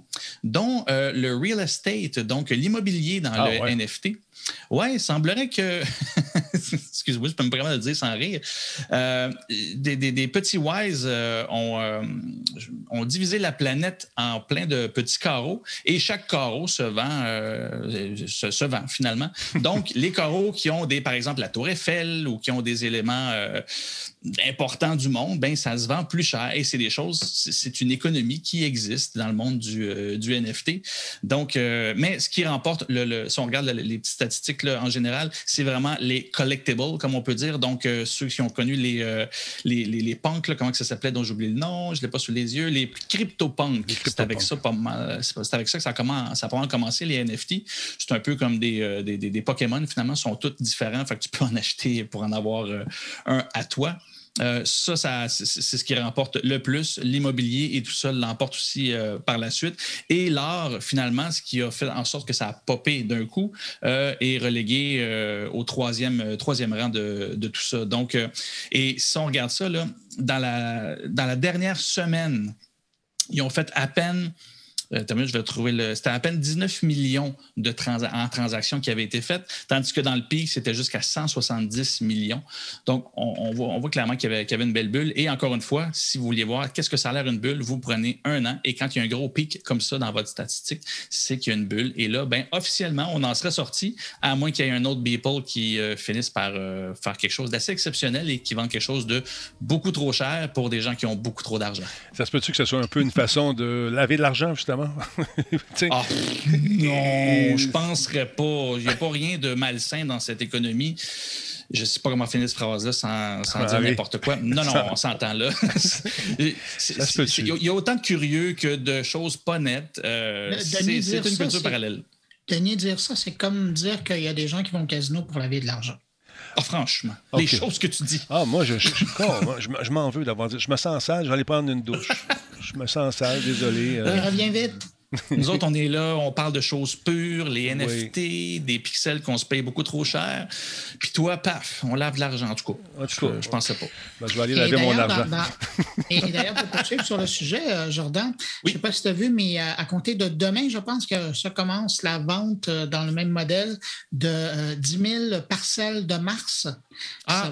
C: dont le real estate, donc l'immobilier dans ah, le NFT. Oui, il semblerait que, [laughs] excuse-moi, je peux me permettre de le dire sans rire, euh, des, petits wise euh, euh, ont, divisé la planète en plein de petits carreaux et chaque carreau se vend, se, vend finalement. [laughs] Donc, les carreaux qui ont des, par exemple, la tour Eiffel ou qui ont des éléments important du monde, ben ça se vend plus cher et c'est des choses, c'est une économie qui existe dans le monde du, euh, du NFT. Donc, euh, mais ce qui remporte, le, si on regarde les petites statistiques là, en général, c'est vraiment les collectibles, comme on peut dire. Donc, euh, ceux qui ont connu les, les, les, punks, comment que ça s'appelait, dont j'oublie le nom, je ne l'ai pas sous les yeux, les crypto-punks. C'est avec ça pas mal, c'est avec ça que ça a, commencé, ça a commencé, les NFT. C'est un peu comme des, des, des, Pokémon, finalement, sont tous différents. Fait que tu peux en [laughs] acheter pour en avoir un à toi. Euh, ça, c'est ce qui remporte le plus. L'immobilier et tout ça l'emporte aussi euh, par la suite. Et l'art, finalement, ce qui a fait en sorte que ça a popé d'un coup, euh, est relégué au troisième, troisième rang de, de, tout ça. Donc, et si on regarde ça, là, dans, la, dans la dernière semaine, ils ont fait à peine euh, je vais trouver le. C'était à peine 19 millions de en transactions qui avaient été faites, tandis que dans le pic, c'était jusqu'à 170 millions. Donc, on, voit, clairement qu'il y, avait, une belle bulle. Et encore une fois, si vous vouliez voir qu'est-ce que ça a l'air une bulle, vous prenez un an et quand il y a un gros pic comme ça dans votre statistique, c'est qu'il y a une bulle. Et là, ben, officiellement, on en serait sorti, à moins qu'il y ait un autre Beeple qui euh, finisse par euh, faire quelque chose d'assez exceptionnel et qui vend quelque chose de beaucoup trop cher pour des gens qui ont beaucoup trop d'argent.
A: Ça se peut-tu que ce soit un peu une façon de laver de l'argent, justement? [laughs]
C: ah, [laughs] non, je penserais pas. Il n'y a pas rien de malsain dans cette économie. Je ne sais pas comment finir cette phrase-là sans, sans dire n'importe quoi. Non, non, on s'entend là. [laughs] Il y a autant de curieux que de choses pas nettes. Euh, c'est une culture parallèle.
B: Denis, dire ça, c'est comme dire qu'il y a des gens qui vont au casino pour laver de l'argent.
C: Ah, franchement, les choses que tu dis.
A: Ah, moi, je, je, je, je m'en veux d'avoir dit. Je me sens sale, je vais aller prendre une douche. Je me sens sale, désolé.
B: Reviens vite. [laughs]
C: Nous autres, on est là, on parle de choses pures, les NFT, des pixels qu'on se paye beaucoup trop cher. Puis toi, paf, on lave de l'argent, en tout cas. En tout cas je, pensais pas.
A: Ben, je vais aller laver mon argent.
B: et d'ailleurs, pour poursuivre sur le sujet, euh, Jordan, je ne sais pas si tu as vu, mais à, compter de demain, je pense que ça commence la vente euh, dans le même modèle de 10 euh, 000 parcelles de Mars. Ah,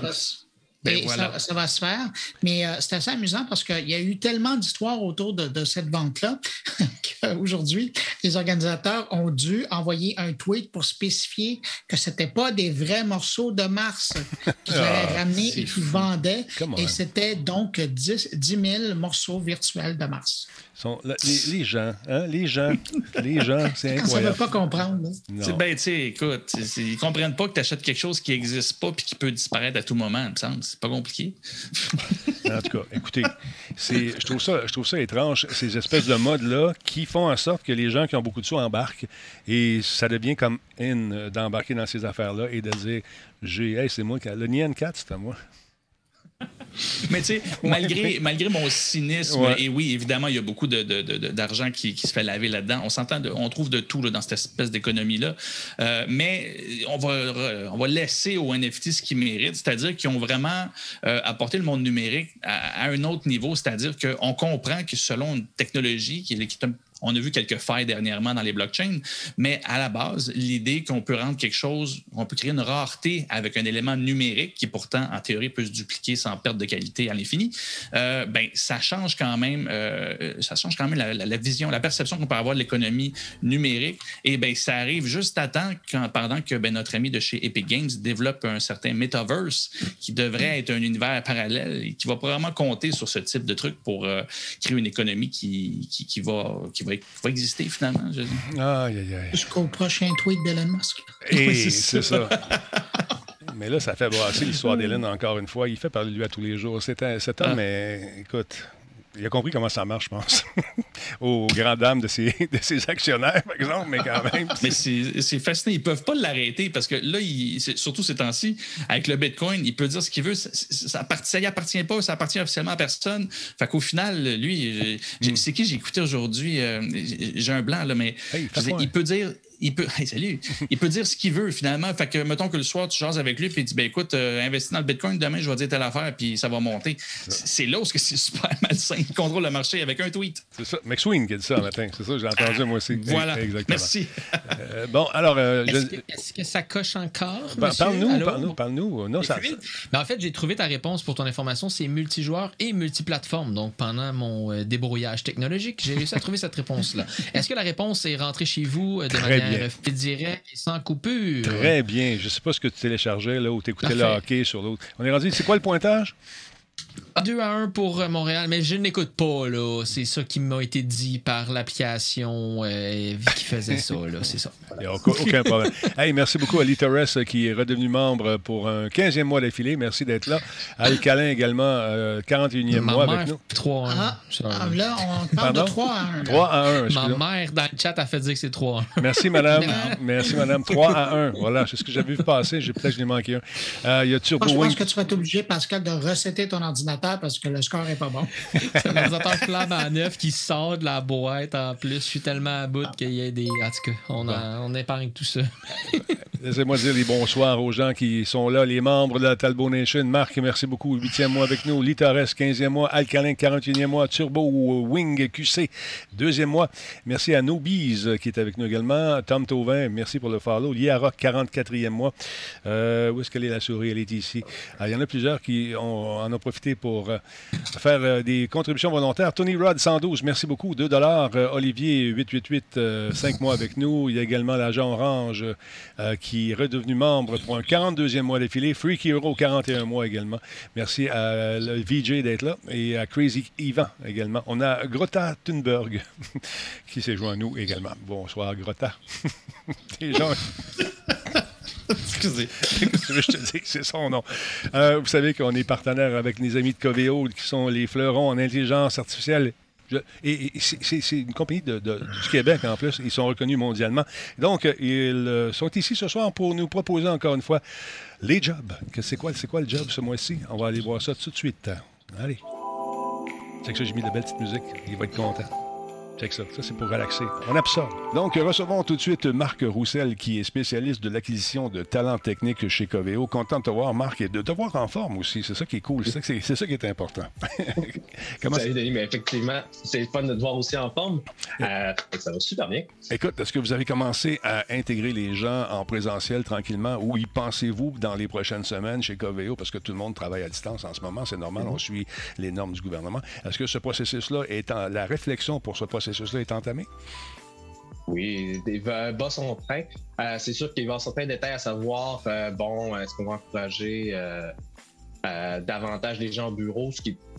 B: ben ça, va se faire. Mais euh, c'est assez amusant parce qu'il y a eu tellement d'histoires autour de, cette vente-là [laughs] qu'aujourd'hui, les organisateurs ont dû envoyer un tweet pour spécifier que ce n'était pas des vrais morceaux de Mars [laughs] qu'ils avaient ah, ramenés et qu'ils vendaient. Et c'était donc 10, 10 000 morceaux virtuels de Mars
A: les, gens, hein? Les gens, les gens, [laughs] c'est incroyable. Ça ne
B: veut pas comprendre.
C: Ben, tu sais, écoute, ils ne comprennent pas que tu achètes quelque chose qui n'existe pas et qui peut disparaître à tout moment, il me semble. C'est pas compliqué.
A: en tout cas, écoutez, je trouve, ça, je trouve ça étrange, ces espèces de modes-là qui font en sorte que les gens qui ont beaucoup de sous embarquent et ça devient comme in d'embarquer dans ces affaires-là et de dire, j'ai, hey, c'est moi qui. Le Nien 4, c'est à moi.
C: Mais tu sais, malgré, malgré mon cynisme, et oui, évidemment, il y a beaucoup d'argent qui, se fait laver là-dedans. On s'entend, on trouve de tout dans cette espèce d'économie-là. Euh, mais on va, on va laisser aux NFT ce qu'ils méritent, c'est-à-dire qu'ils ont vraiment euh, apporté le monde numérique à, un autre niveau, c'est-à-dire qu'on comprend que selon une technologie qui est, qui est un on a vu quelques failles dernièrement dans les blockchains, mais à la base, l'idée qu'on peut rendre quelque chose, on peut créer une rareté avec un élément numérique qui pourtant, en théorie, peut se dupliquer sans perte de qualité à l'infini, euh, ben, ça change quand même, euh, ça change quand même la, vision, la perception qu'on peut avoir de l'économie numérique. Et ben, ça arrive juste à temps pendant que ben, notre ami de chez Epic Games développe un certain metaverse qui devrait être un univers parallèle et qui va probablement compter sur ce type de truc pour euh, créer une économie qui, qui, va, qui va va exister finalement.
B: Jusqu'au prochain tweet d'Elon Musk.
A: Et c'est ça. Mais là, ça fait brasser l'histoire d'Elon encore une fois. Il fait parler de lui à tous les jours. C'est cet homme, ah. mais écoute, il a compris comment ça marche, je pense. [laughs] Aux grandes dames de ses, de ses, actionnaires, par exemple, mais quand même.
C: mais c'est fascinant. Ils ne peuvent pas l'arrêter parce que là, surtout ces temps-ci, avec le Bitcoin, il peut dire ce qu'il veut. Ça, ça, y appartient pas, ça appartient officiellement à personne. Fait qu'au final, lui, hmm. c'est qui j'ai écouté aujourd'hui? Euh, j'ai un blanc, là, mais il peut dire il peut, [laughs] salut, il peut dire ce qu'il veut finalement. Fait que, mettons que le soir, tu jases avec lui, puis il dit, ben écoute, euh, investis dans le Bitcoin, demain, je vais dire telle affaire, puis ça va monter. C'est là où c'est super [laughs] malsain. Il contrôle le marché avec un tweet.
A: C'est ça. McSween qui a dit ça un matin. C'est ça, j'ai entendu moi aussi.
C: Voilà. [laughs] Exactement. Merci.
A: Euh, bon, alors. Euh,
D: est-ce, que, ça coche encore?
A: parle-nous, parle-nous, parle-nous. Non, ça.
D: Ben, en fait, j'ai trouvé ta réponse pour ton information. C'est multijoueur et multiplateforme. Donc, pendant mon débrouillage technologique, j'ai réussi à trouver cette réponse-là. Est-ce que la réponse est rentrée chez vous de manière fait direct et sans coupure.
A: Très bien. Je ne sais pas ce que tu téléchargeais là, ou tu écoutais le hockey sur l'autre. On est rendu. C'est quoi le pointage?
D: 2 à 1 pour euh, Montréal, mais je n'écoute pas, là. C'est ça qui m'a été dit par l'application euh, qui faisait ça, là. C'est ça.
A: Il n'y a aucun problème. [laughs] hey, merci beaucoup à Torres euh, qui est redevenu membre pour un 15e mois d'affilée. Merci d'être là. Alcalin également, 41e mois avec nous.
D: 3 à 1.
B: Ah, ah, là, on parle de 3 à 1.
A: 3 à 1.
D: Ma mère, dans le chat, a fait dire que c'est 3 à
A: 1. Merci, madame. [laughs] merci, madame. 3 à 1. Voilà, c'est ce que j'avais vu passer. Peut-être que je manqué un.
B: il y a Turbo Je pense que tu vas être obligé, Pascal, de recéter ton ordinateur parce que le score n'est pas bon. [laughs]
D: c'est un ordinateur flamme à neuf qui sort de la boîte en plus. Je suis tellement à bout qu'il y ait des. En tout cas, on, on épargne tout ça. [laughs]
A: Laissez-moi dire les bonsoirs aux gens qui sont là, les membres de la Talbot Nation. Marc, merci beaucoup. Huitième mois avec nous. Litores, 15e mois. Alcalin, 41e mois. Turbo Wing QC, deuxième mois. Merci à Nobies qui est avec nous également. Tom Tauvin, merci pour le follow. Liara, 44e mois. Euh, où est-ce qu'elle est la souris? Elle est ici. Ah, il y en a plusieurs qui en ont profité pour euh, faire euh, des contributions volontaires. Tony Rod, 112, merci beaucoup. 2 dollars. Euh, Olivier, 888, 5 mois avec nous. Il y a également l'agent Orange qui est redevenu membre pour un 42e mois d'affilée. Freak Hero, 41 mois également. Merci à le VJ d'être là et à Crazy Ivan également. On a Grota Thunberg [laughs] qui s'est joint à nous également. Bonsoir, Grota. [laughs] [laughs] Je te dis c'est son nom. Euh, vous savez qu'on est partenaire avec les amis de Coveo, qui sont les fleurons en intelligence artificielle. et, c'est une compagnie du Québec en plus. Ils sont reconnus mondialement. Donc, ils euh, sont ici ce soir pour nous proposer encore une fois les jobs. C'est quoi, quoi le job ce mois-ci? On va aller voir ça tout de suite. Allez. C'est que j'ai mis de la belle petite musique. Il va être content. Check ça. Ça, c'est pour relaxer. On absorbe. Donc, recevons tout de suite Marc Roussel, qui est spécialiste de l'acquisition de talents techniques chez Coveo. Content de te voir, Marc, et de te voir en forme aussi. C'est ça qui est cool. C'est ça, ça, qui est important. [laughs]
F: Comment Salut, Denis. Mais effectivement, c'est fun de te voir aussi en forme. Euh, ça va super bien.
A: Écoute, est-ce que vous avez commencé à intégrer les gens en présentiel tranquillement? Ou y pensez-vous dans les prochaines semaines chez Coveo? Parce que tout le monde travaille à distance en ce moment. C'est normal. On mm-hmm. suit les normes du gouvernement. Est-ce que ce processus-là est en, la réflexion pour ce processus processus-là est entamé?
F: Oui, il va son train. Euh, c'est sûr qu'il va avoir certains détails à savoir, euh, bon, est-ce qu'on va encourager euh, davantage les gens au bureau,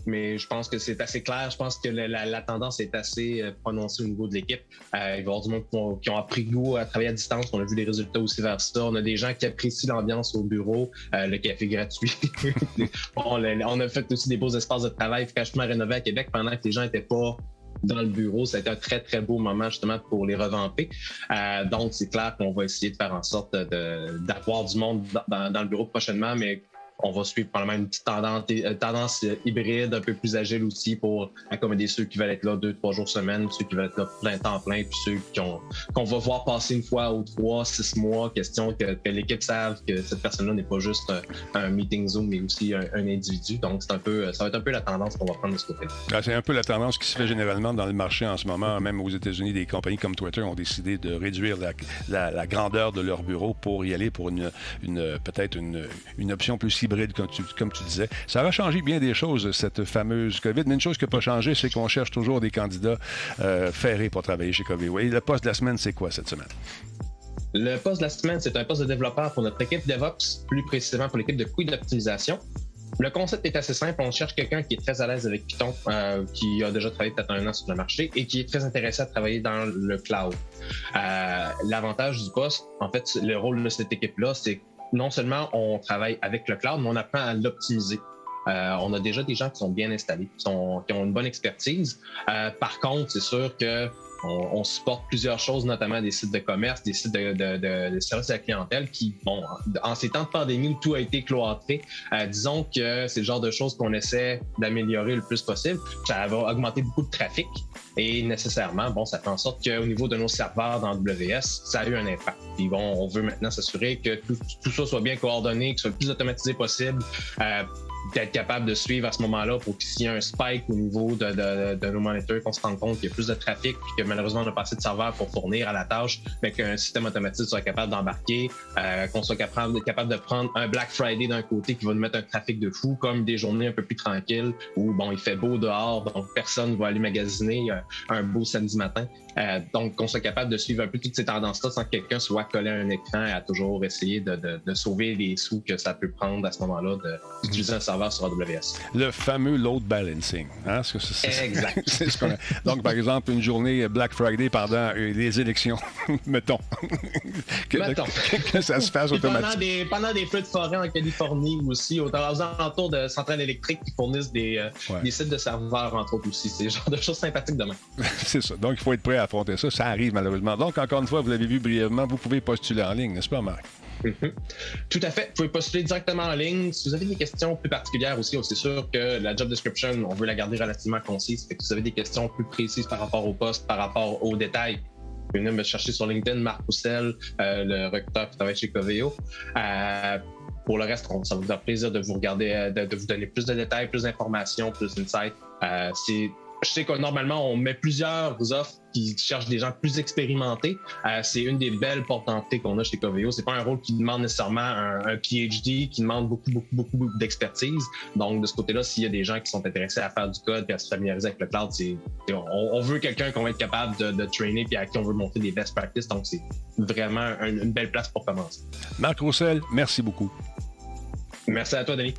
F: mais je pense que c'est assez clair. Je pense que la, tendance est assez prononcée au niveau de l'équipe. il va y avoir du monde qui ont, appris goût à travailler à distance. On a vu les résultats aussi vers ça. On a des gens qui apprécient l'ambiance au bureau, le café gratuit. [laughs] on, a fait aussi des beaux espaces de travail fraîchement rénovés à Québec pendant que les gens n'étaient pas dans le bureau. Ça a été un très, très beau moment justement pour les revamper. Euh, donc, c'est clair qu'on va essayer de faire en sorte d'avoir du monde dans, le bureau prochainement, mais on va suivre probablement une petite tendance, euh, tendance hybride, un peu plus agile aussi pour accommoder ceux qui veulent être là deux, trois jours semaine, ceux qui veulent être là plein temps plein, puis ceux qu'on va voir passer une fois ou trois, six mois, question que, l'équipe sache que cette personne-là n'est pas juste un, meeting Zoom, mais aussi un, individu. Donc, un peu, ça va être un peu la tendance qu'on va prendre de ce côté.
A: Ah, c'est un peu la tendance qui se fait généralement dans le marché en ce moment. Même aux États-Unis, des compagnies comme Twitter ont décidé de réduire la, grandeur de leur bureau pour y aller pour une peut-être une, une option plus comme tu, disais. Ça va changer bien des choses, cette fameuse COVID. Mais une chose qui n'a pas changé, c'est qu'on cherche toujours des candidats euh, ferrés pour travailler chez COVID. Et le poste de la semaine, c'est quoi cette semaine?
F: Le poste de la semaine, c'est un poste de développeur pour notre équipe DevOps, plus précisément pour l'équipe de coûts d'optimisation. Le concept est assez simple. On cherche quelqu'un qui est très à l'aise avec Python, euh, qui a déjà travaillé peut-être un an sur le marché et qui est très intéressé à travailler dans le cloud. Euh, l'avantage du poste, en fait, le rôle de cette équipe-là, c'est non seulement on travaille avec le cloud, mais on apprend à l'optimiser. Euh, on a déjà des gens qui sont bien installés, qui, ont une bonne expertise. Euh, par contre, c'est sûr que on, supporte plusieurs choses, notamment des sites de commerce, des sites de, services à la clientèle qui, bon, en ces temps de pandémie où tout a été cloîtré, euh, disons que c'est le genre de choses qu'on essaie d'améliorer le plus possible. Ça va augmenter beaucoup de trafic et nécessairement, bon, ça fait en sorte qu'au niveau de nos serveurs dans WS, ça a eu un impact. Puis bon, on veut maintenant s'assurer que tout, ça soit bien coordonné, que ce soit le plus automatisé possible. Euh, d'être capable de suivre à ce moment-là pour qu'il y ait un spike au niveau de, de, nos moniteurs, qu'on se rende compte qu'il y a plus de trafic puis que malheureusement on n'a pas assez de serveurs pour fournir à la tâche, mais qu'un système automatique soit capable d'embarquer, euh, qu'on soit capable, capable de prendre un Black Friday d'un côté qui va nous mettre un trafic de fou, comme des journées un peu plus tranquilles où bon il fait beau dehors, donc personne ne va aller magasiner euh, un beau samedi matin. Euh, donc, qu'on soit capable de suivre un peu toutes ces tendances-là sans que quelqu'un soit collé à un écran et à toujours essayer de, de, sauver les sous que ça peut prendre à ce moment-là d'utiliser un serveur sur AWS.
A: Le fameux load balancing. Hein?
F: Ce que c'est, exact. [laughs]
A: ce donc, par exemple, une journée Black Friday pendant les élections, [laughs] mettons. [laughs]
F: que, mettons.
A: que, ça se fasse automatiquement.
F: Pendant des, pendant des feux de forêt en Californie aussi, aux alentours de centrales électriques qui fournissent des, euh, des sites de serveurs, entre autres aussi. C'est le genre de choses sympathiques demain.
A: c'est ça. Donc, il faut être prêt à affronter ça. Ça arrive malheureusement. Donc, encore une fois, vous l'avez vu brièvement, vous pouvez postuler en ligne, n'est-ce pas, Marc?
F: Mhm. Tout à fait. Vous pouvez postuler directement en ligne. Si vous avez des questions plus particulières aussi, c'est sûr que la job description, on veut la garder relativement concise. si vous avez des questions plus précises par rapport au poste, par rapport aux détails, venir me chercher sur LinkedIn, Marc Roussel, euh, le recruteur qui travaille chez Coveo. Euh, pour le reste, ça va vous faire plaisir de vous regarder, euh, de, vous donner plus de détails, plus d'informations, plus d'insights. c'est je sais que normalement, on met plusieurs offres qui cherchent des gens plus expérimentés. Euh, c'est une des belles portes d'entrée qu'on a chez Coveo. C'est pas un rôle qui demande nécessairement un, PhD, qui demande beaucoup, beaucoup, beaucoup, d'expertise. Donc, de ce côté-là, s'il y a des gens qui sont intéressés à faire du code et à se familiariser avec le cloud, c'est, on, veut quelqu'un qu'on va être capable de, de trainer et à qui on veut montrer des best practices. Donc, c'est vraiment une belle place pour commencer.
A: Marc Roussel, merci beaucoup.
F: Merci à toi, Denis.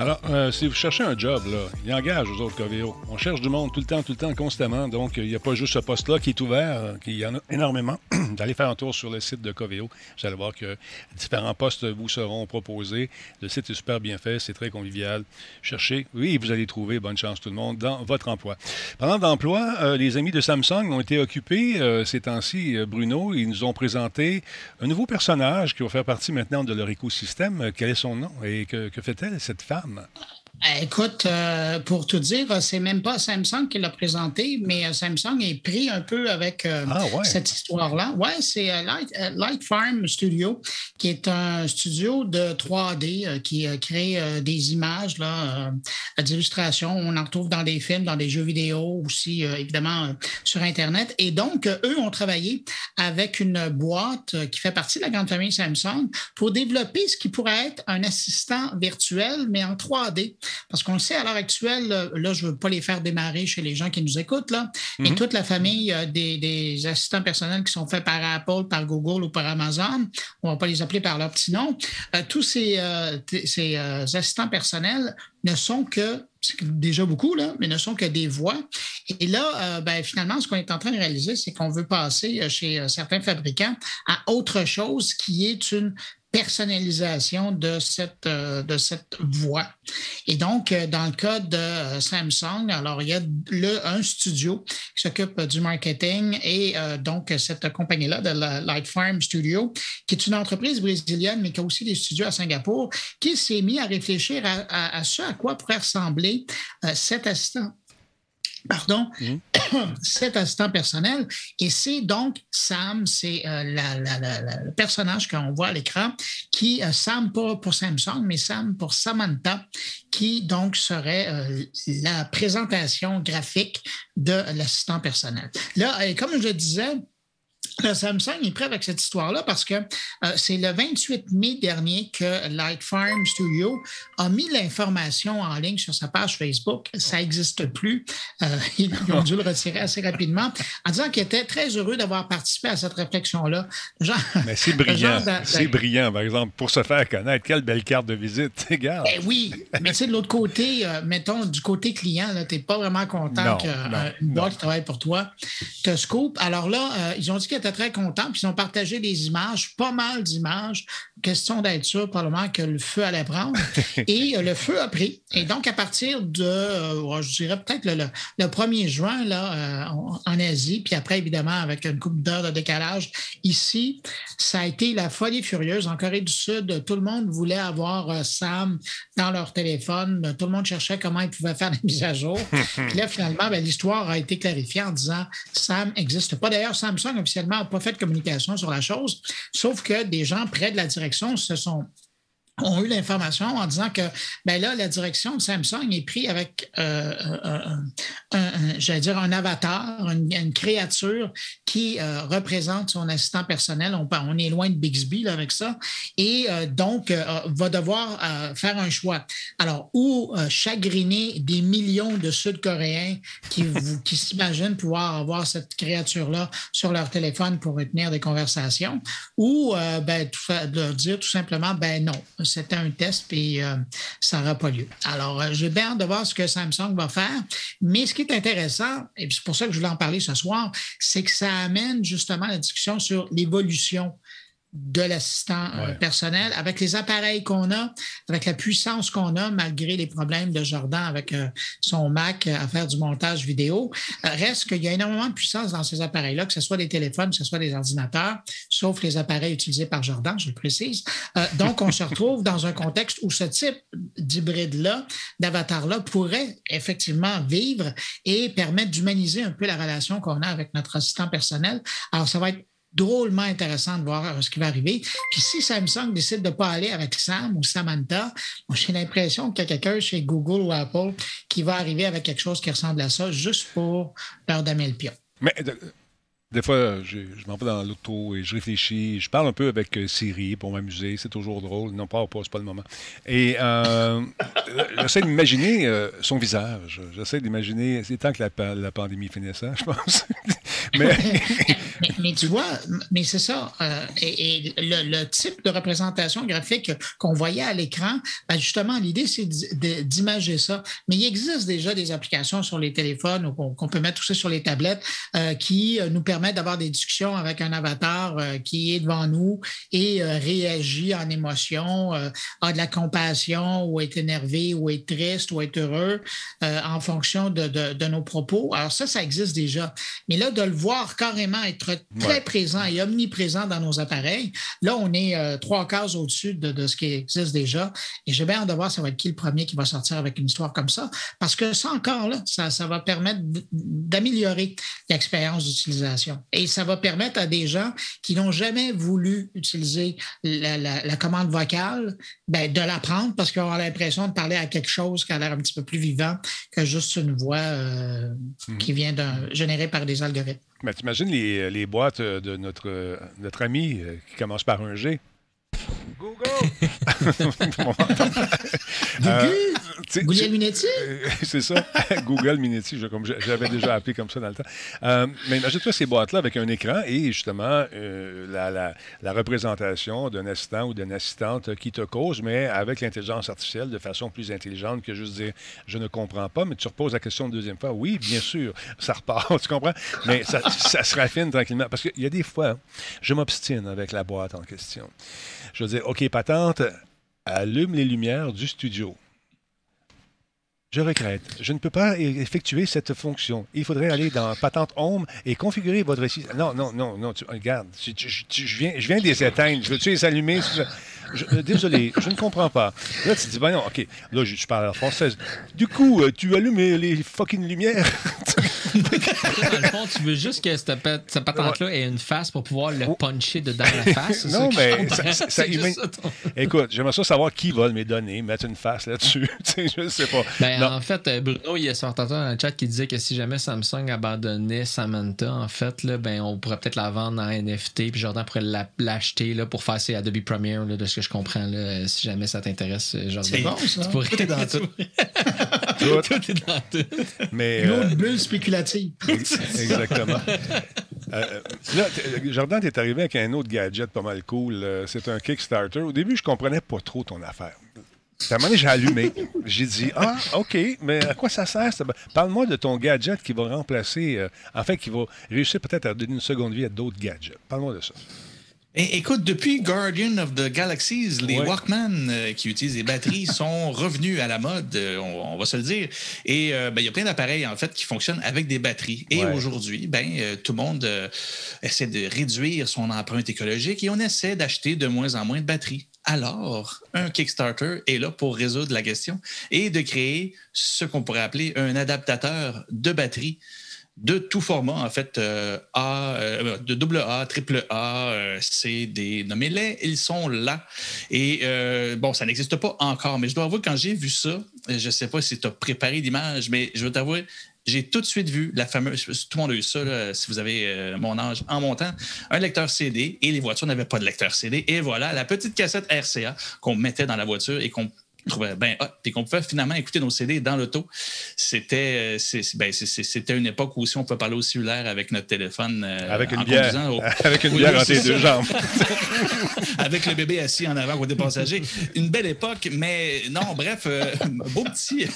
A: Alors, euh, si vous cherchez un job, il engage aux autres Coveo. On cherche du monde tout le temps, tout le temps, constamment. Donc, il n'y a pas juste ce poste-là qui est ouvert, euh, il y en a énormément. [clears throat] D'aller faire un tour sur le site de Coveo. Vous allez voir que différents postes vous seront proposés. Le site est super bien fait, c'est très convivial. Cherchez, oui, vous allez trouver, bonne chance tout le monde, dans votre emploi. Pendant d'emploi, euh, les amis de Samsung ont été occupés ces temps-ci, Bruno. Ils nous ont présenté un nouveau personnage qui va faire partie maintenant de leur écosystème. Quel est son nom et que fait-elle, cette femme?
B: Eh, écoute, euh, pour tout dire, c'est même pas Samsung qui l'a présenté, mais euh, Samsung est pris un peu avec euh, ah, cette histoire-là. Oui, c'est Light, Farm Studio, qui est un studio de 3D qui crée des images d'illustration. On en retrouve dans des films, dans des jeux vidéo, aussi évidemment sur Internet. Et donc, eux ont travaillé avec une boîte qui fait partie de la grande famille Samsung pour développer ce qui pourrait être un assistant virtuel, mais en 3D. Parce qu'on le sait, à l'heure actuelle, là, je ne veux pas les faire démarrer chez les gens qui nous écoutent, là, mais mhm. toute la famille euh, des, assistants personnels qui sont faits par Apple, par Google ou par Amazon, on ne va pas les appeler par leur petit nom, euh, tous ces, euh, ces assistants personnels ne sont que, c'est déjà beaucoup, là, mais ne sont que des voix. Et là, ben, finalement, ce qu'on est en train de réaliser, c'est qu'on veut passer chez certains fabricants à autre chose qui est une personnalisation de cette, euh, de cette voix. Et donc, euh, dans le cas de euh, Samsung, alors il y a le, un studio qui s'occupe du marketing et donc cette compagnie-là de la Light Farm Studio, qui est une entreprise brésilienne, mais qui a aussi des studios à Singapour, qui s'est mis à réfléchir à, à ce à quoi pourrait ressembler cet assistant pardon, mhm. [coughs] cet assistant personnel. Et c'est donc Sam, c'est euh, le personnage qu'on voit à l'écran, qui, euh, Sam pas pour Samsung, mais Sam pour Samantha, qui donc serait euh, la présentation graphique de l'assistant personnel. Là, comme je le disais, le Samsung est prêt avec cette histoire-là parce que euh, c'est le 28 mai dernier que Light Farm Studio a mis l'information en ligne sur sa page Facebook. Ça n'existe plus. Euh, [laughs] ils ont dû le retirer assez rapidement en disant qu'ils étaient très heureux d'avoir participé à cette réflexion-là.
A: Mais c'est brillant. C'est brillant, par exemple, pour se faire connaître. Quelle belle carte de visite. [laughs] Regarde.
B: Ben oui, mais tu sais, de l'autre côté, euh, mettons, du côté client, tu n'es pas vraiment content qu'une boîte qui travaille pour toi te scoop. Alors là, ils ont dit qu'ils étaient très contents, puis ils ont partagé des images, pas mal d'images. Question d'être sûr, probablement, que le feu allait prendre. [laughs] Et euh, le feu a pris. Et donc, à partir de, euh, je dirais peut-être le, 1er juin, là, euh, en, Asie, puis après, évidemment, avec une coupe d'heures de décalage, ici, ça a été la folie furieuse. En Corée du Sud, tout le monde voulait avoir Sam dans leur téléphone. Tout le monde cherchait comment ils pouvaient faire des mises à jour. [laughs] puis là, finalement, ben, l'histoire a été clarifiée en disant Sam n'existe pas. D'ailleurs, Samsung officiellement pas fait de communication sur la chose, sauf que des gens près de la direction se sont ont eu l'information en disant que ben là, la direction de Samsung est prise avec, euh, euh, un, j'allais dire, un avatar, une, créature qui euh, représente son assistant personnel. On, on est loin de Bixby là, avec ça. Et donc, va devoir faire un choix. Alors, ou chagriner des millions de Sud-Coréens qui, [laughs] qui s'imaginent pouvoir avoir cette créature-là sur leur téléphone pour retenir des conversations, ou ben, leur dire tout simplement, ben non c'était un test et euh, ça n'aura pas lieu. Alors, euh, j'ai bien hâte de voir ce que Samsung va faire. Mais ce qui est intéressant, et c'est pour ça que je voulais en parler ce soir, c'est que ça amène justement la discussion sur l'évolution de l'assistant euh, personnel, avec les appareils qu'on a, avec la puissance qu'on a, malgré les problèmes de Jordan avec euh, son Mac euh, à faire du montage vidéo, reste qu'il y a énormément de puissance dans ces appareils-là, que ce soit des téléphones, que ce soit des ordinateurs, sauf les appareils utilisés par Jordan, je le précise. donc, on se retrouve dans un contexte où ce type d'hybride-là, d'avatar-là, pourrait effectivement vivre et permettre d'humaniser un peu la relation qu'on a avec notre assistant personnel. Alors, ça va être drôlement intéressant de voir euh, ce qui va arriver. Puis si Samsung décide de ne pas aller avec Sam ou Samantha, j'ai l'impression qu'il y a quelqu'un chez Google ou Apple qui va arriver avec quelque chose qui ressemble à ça juste pour leur donner le pion.
A: Mais des fois, je, m'en vais dans l'auto et je réfléchis. Je parle un peu avec euh, Siri pour m'amuser. C'est toujours drôle. Non, pas, pas, c'est pas le moment. Et euh, [laughs] j'essaie d'imaginer euh, son visage. J'essaie d'imaginer. C'est temps que la, la pandémie finisse, [laughs] hein, je pense. [laughs]
B: mais... mais, tu vois, mais c'est ça. et, le, type de représentation graphique qu'on voyait à l'écran, ben justement, l'idée, c'est d'imager ça. Mais il existe déjà des applications sur les téléphones ou qu'on peut mettre tout ça sur les tablettes qui nous permettent d'avoir des discussions avec un avatar euh, qui est devant nous et euh, réagit en émotion, euh, a de la compassion ou est énervé ou est triste ou est heureux en fonction de, nos propos. Alors ça, ça existe déjà. Mais là, de le voir carrément être très présent et omniprésent dans nos appareils. Là, on est euh, trois cases au-dessus de, ce qui existe déjà. Et j'ai bien hâte de voir ça va être qui le premier qui va sortir avec une histoire comme ça. Parce que ça encore, là, ça, ça va permettre d'améliorer l'expérience d'utilisation. Et ça va permettre à des gens qui n'ont jamais voulu utiliser la, commande vocale, ben, de l'apprendre parce qu'ils ont l'impression de parler à quelque chose qui a l'air un petit peu plus vivant que juste une voix euh, mhm. qui vient générée par des algorithmes.
A: Mais t'imagines les, les boîtes de notre, notre ami euh, qui commence par un G. Google! [laughs] [laughs] [laughs]
B: Google Minetti?
A: Euh, c'est ça, Google Minetti, j'avais déjà appelé comme ça dans le temps. Euh, mais imagine-toi ces boîtes-là avec un écran et justement euh, la, la, représentation d'un assistant ou d'une assistante qui te cause, mais avec l'intelligence artificielle de façon plus intelligente que juste dire je ne comprends pas, mais tu reposes la question une deuxième fois. Oui, bien sûr, ça repart, tu comprends? Mais ça, ça se raffine tranquillement. Parce qu'il y a des fois, je m'obstine avec la boîte en question. Je veux dire, OK, patente, allume les lumières du studio. Je regrette. Je ne peux pas effectuer cette fonction. Il faudrait aller dans Patente Home et configurer votre système. Non, non, non, non. Regarde, je, viens, je viens de les éteindre. Je veux-tu les allumer? Euh, désolé, je ne comprends pas. Là, tu dis, ben non, OK. Là, je, parle en française. Du coup, euh, tu allumes les, fucking lumières? [laughs]
D: dans le fond, tu veux juste que cette, patente-là ait une face pour pouvoir le puncher dedans la face.
A: non, mais ça, ça, Écoute, j'aimerais ça savoir qui vole mes données, mettre une face là-dessus. [laughs] je ne sais pas.
D: Ben, en fait, euh, Bruno, il y a son dans le chat qui disait que si jamais Samsung abandonnait Samantha, en fait, là, ben, on pourrait peut-être la vendre en NFT, puis Jordan pourrait l'acheter pour faire ses Adobe Premiere là, de ce que je comprends. Là, si jamais ça t'intéresse,
B: Jordan. C'est bon, ça.
D: Pourrais... Tout est dans [laughs] tout. tout. est dans tout.
B: Mais, Une autre euh, bulle spéculative. [laughs]
A: Exactement. Euh, là, Jordan, t'es arrivé avec un autre gadget pas mal cool. C'est un Kickstarter. Au début, je comprenais pas trop ton affaire. À un moment j'ai allumé. J'ai dit Ah, OK, mais à quoi ça sert? Parle-moi de ton gadget qui va remplacer, euh, en fait, qui va réussir peut-être à donner une seconde vie à d'autres gadgets. Parle-moi de ça.
C: Écoute, depuis Guardian of the Galaxies, les Walkman euh, qui utilisent des batteries [laughs] sont revenus à la mode, euh, on, va se le dire. Et ben, il y a plein d'appareils, en fait, qui fonctionnent avec des batteries. Et aujourd'hui, ben, tout le monde essaie de réduire son empreinte écologique et on essaie d'acheter de moins en moins de batteries. Alors, un Kickstarter est là pour résoudre la question et de créer ce qu'on pourrait appeler un adaptateur de batterie de tout format, en fait, euh, A, euh, de double A, triple A, euh, C, D, nommez-les, ils sont là. Et bon, ça n'existe pas encore, mais je dois avouer, quand j'ai vu ça, je ne sais pas si tu as préparé l'image, mais je veux t'avouer, j'ai tout de suite vu la fameuse. Tout le monde a eu ça, si vous avez euh, mon âge, en montant, un lecteur CD et les voitures n'avaient pas de lecteur CD. Et voilà, la petite cassette RCA qu'on mettait dans la voiture et qu'on trouvait bien hot, puis qu'on pouvait finalement écouter nos CD dans l'auto. C'était euh, ben, une époque où aussi on pouvait parler au cellulaire avec notre téléphone
A: euh, avec une bière, [laughs] avec une bière entre les deux jambes. [laughs]
C: avec le bébé assis en avant côté passager. Une belle époque, mais non, bref, euh, [laughs] beau petit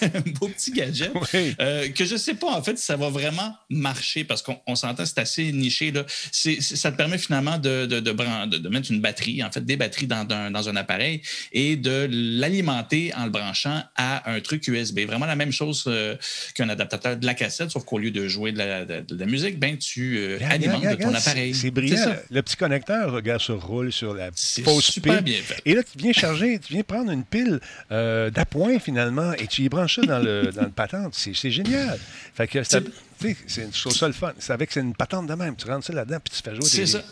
C: beau petit gadget que je sais pas en fait si ça va vraiment marcher parce qu'on s'entend c'est assez niché là. ça te permet finalement de de, de, de, mettre une batterie, en fait des batteries dans dans un appareil et de l'alimenter en le branchant à un truc USB. Vraiment la même chose euh, qu'un adaptateur de la cassette, sauf qu'au lieu de jouer de la, musique, ben, tu euh, alimentes ton appareil.
A: C'est brillant. Le petit connecteur, regarde, se roule sur la fausse pile. Bien fait. Et là, tu viens charger, tu viens prendre une pile euh, d'appoint finalement et tu y branches ça dans le, [laughs] dans le patente. C'est génial. Fait que c'est une chose ça le fun. C'est avec une patente de même. Tu rentres ça là-dedans puis tu fais jouer des.
C: C'est ça.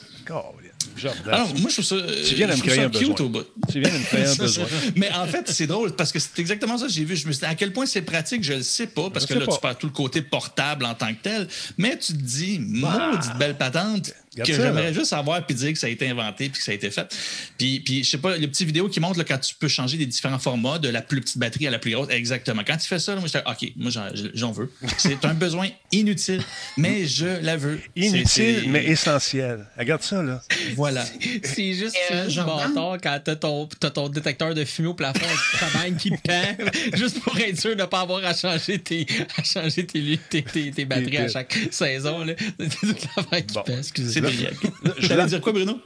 A: Alors,
C: moi, je trouve ça.
A: Tu viens de me créer un besoin. Au bout. Tu viens de me créer un [laughs] besoin.
C: Mais en fait, c'est drôle parce que c'est exactement ça que j'ai vu. Je me suis dit, à quel point c'est pratique, je ne le sais pas, parce que là, tu perds tout le côté portable en tant que tel. Mais tu te dis, bah. maudite belle patente que j'aimerais juste savoir puis dire que ça a été inventé puis que ça a été fait. Puis, puis je sais pas, les petites vidéos qui montrent là, quand tu peux changer des différents formats, de la plus petite batterie à la plus grosse. Exactement. Quand tu fais ça, moi, je dis, OK, moi, j'en veux. C'est un besoin inutile, mais je la veux.
A: Inutile, mais essentiel. Regarde ça, là.
C: Voilà.
D: C'est juste euh, bâtard quand t'as ton, as ton détecteur de fumée au plafond travail qui perd, [laughs] juste pour être sûr de ne pas avoir à changer tes, à changer tes, tes, tes, batteries à chaque saison. [laughs] C'est toute la qui
C: bon. excusez. C'est Je voulais dire quoi, Bruno?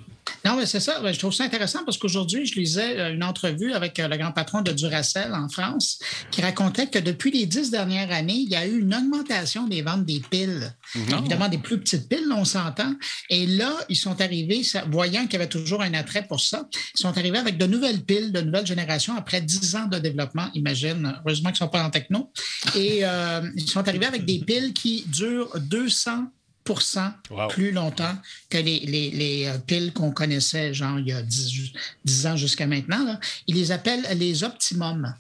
B: Non, mais c'est ça. Je trouve ça intéressant parce qu'aujourd'hui, je lisais euh, une entrevue avec euh, le grand patron de Duracell en France qui racontait que depuis les dix dernières années, il y a eu une augmentation des ventes des piles. Mhm. Évidemment, des plus petites piles, on s'entend. Et là, ils sont arrivés, voyant qu'il y avait toujours un attrait pour ça, ils sont arrivés avec de nouvelles piles, de nouvelles générations après dix ans de développement. Imagine, heureusement qu'ils ne sont pas en techno. Et euh, ils sont arrivés avec des piles qui durent 200 plus longtemps que les, les, euh, piles qu'on connaissait, genre il y a 10, ans jusqu'à maintenant. Ils les appellent les optimums.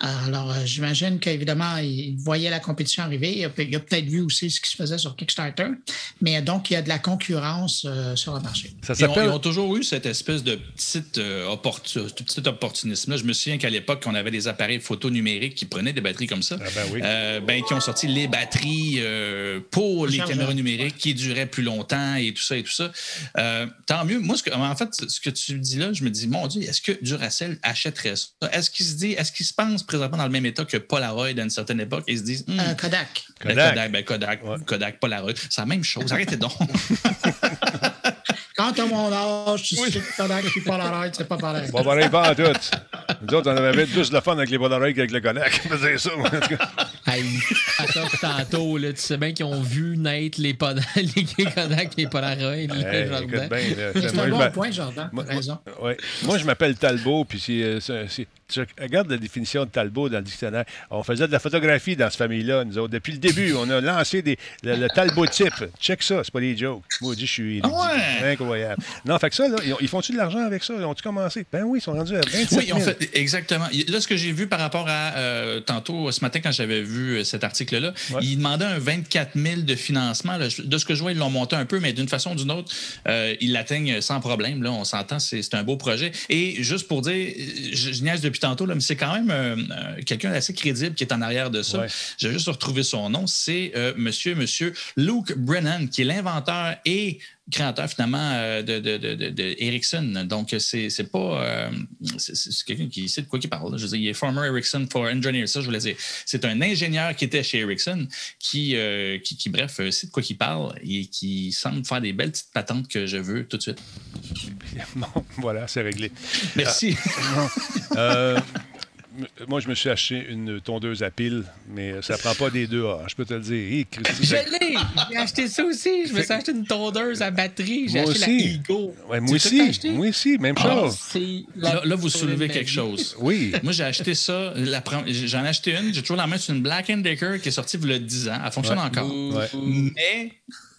B: Alors, euh, j'imagine qu'évidemment, il voyait la compétition arriver. Il a, peut-être vu aussi ce qui se faisait sur Kickstarter. Mais donc, il y a de la concurrence euh, sur le marché.
C: Ça ils, ont, toujours eu cette espèce de petite, euh, petit opportunisme-là. Je me souviens qu'à l'époque, on avait des appareils photo numériques qui prenaient des batteries comme ça. Ah ben, ben qui ont sorti les batteries pour les caméras numériques qui duraient plus longtemps et tout ça et tout ça. tant mieux. Moi, ce en fait, ce que tu dis là, je me dis, mon Dieu, est-ce que Duracell achèterait ça? Est-ce qu'il se dit, est-ce qu'il se pense présentement dans le même état que Polaroid à une certaine époque et se disent hmm,
B: euh, Kodak.
C: Ben, Kodak. Kodak, ben, Kodak, Kodak, Polaroid. C'est la même chose. Arrêtez donc. [laughs]
B: Quand t'as mon âge, tu sais que Kodak et Polaroid, c'est pas pareil.
A: Pas pareil, pas en tout. Nous autres, on avait plus de fun avec les Polaroid qu'avec le Kodak. [laughs] C'est ça, moi.
D: Hey, attends, tantôt, là, tu sais bien qu'ils ont vu naître les, Pod [laughs] les Kodak les Polaroid. Hey,
B: c'est un bon point, Jordan. Moi, raison.
A: Ouais. Moi, je m'appelle Talbot, puis c'est euh, tu regardes la définition de Talbot dans le dictionnaire. On faisait de la photographie dans cette famille-là, nous autres. Depuis le début, on a lancé des, le, Talbot type. Check ça, c'est pas des jokes. Moi, je dis, je suis
C: ah
A: incroyable. Non, fait que ça, là, ils, font-tu de l'argent avec ça? Ils ont-tu commencé? Ben oui, ils sont rendus à 27 000. Oui, en fait,
C: exactement. Là, ce que j'ai vu par rapport à euh, tantôt, ce matin, quand j'avais vu euh, cet article-là, ils demandaient un 24 000 de financement. De ce que je vois, ils l'ont monté un peu, mais d'une façon ou d'une autre, euh, ils l'atteignent sans problème. Là, on s'entend, c'est un beau projet. Et juste pour dire, je, je niaise depuis tantôt, là, mais c'est quand même euh, quelqu'un d'assez crédible qui est en arrière de ça. J'ai juste retrouvé son nom. C'est euh, monsieur, monsieur Luke Brennan, qui est l'inventeur et créateur finalement de, de, de, Ericsson. Donc, c'est, c'est pas. c'est, quelqu'un qui sait de quoi il parle. Je veux dire, il est former Ericsson for Engineers. Ça, je voulais dire. C'est un ingénieur qui était chez Ericsson qui, qui, qui, bref, sait de quoi il parle et qui semble faire des belles petites patentes que je veux tout de suite. [laughs]
A: Bon, voilà, c'est réglé.
C: Merci.
A: Euh, [laughs] moi, je me suis acheté une tondeuse à pile, mais ça prend pas des deux A, je peux te le dire.
D: je l'ai! J'ai acheté ça aussi. Je me suis acheté une tondeuse à batterie. J'ai acheté la Ego.
A: moi aussi. Moi aussi, même ah, chose.
C: Là, vous soulevez quelque chose.
A: Oui.
C: Moi, j'ai acheté ça. J'en ai acheté une. J'ai toujours la main. C'est une Black Decker qui est sortie il y a 10 ans. Elle fonctionne encore. Mais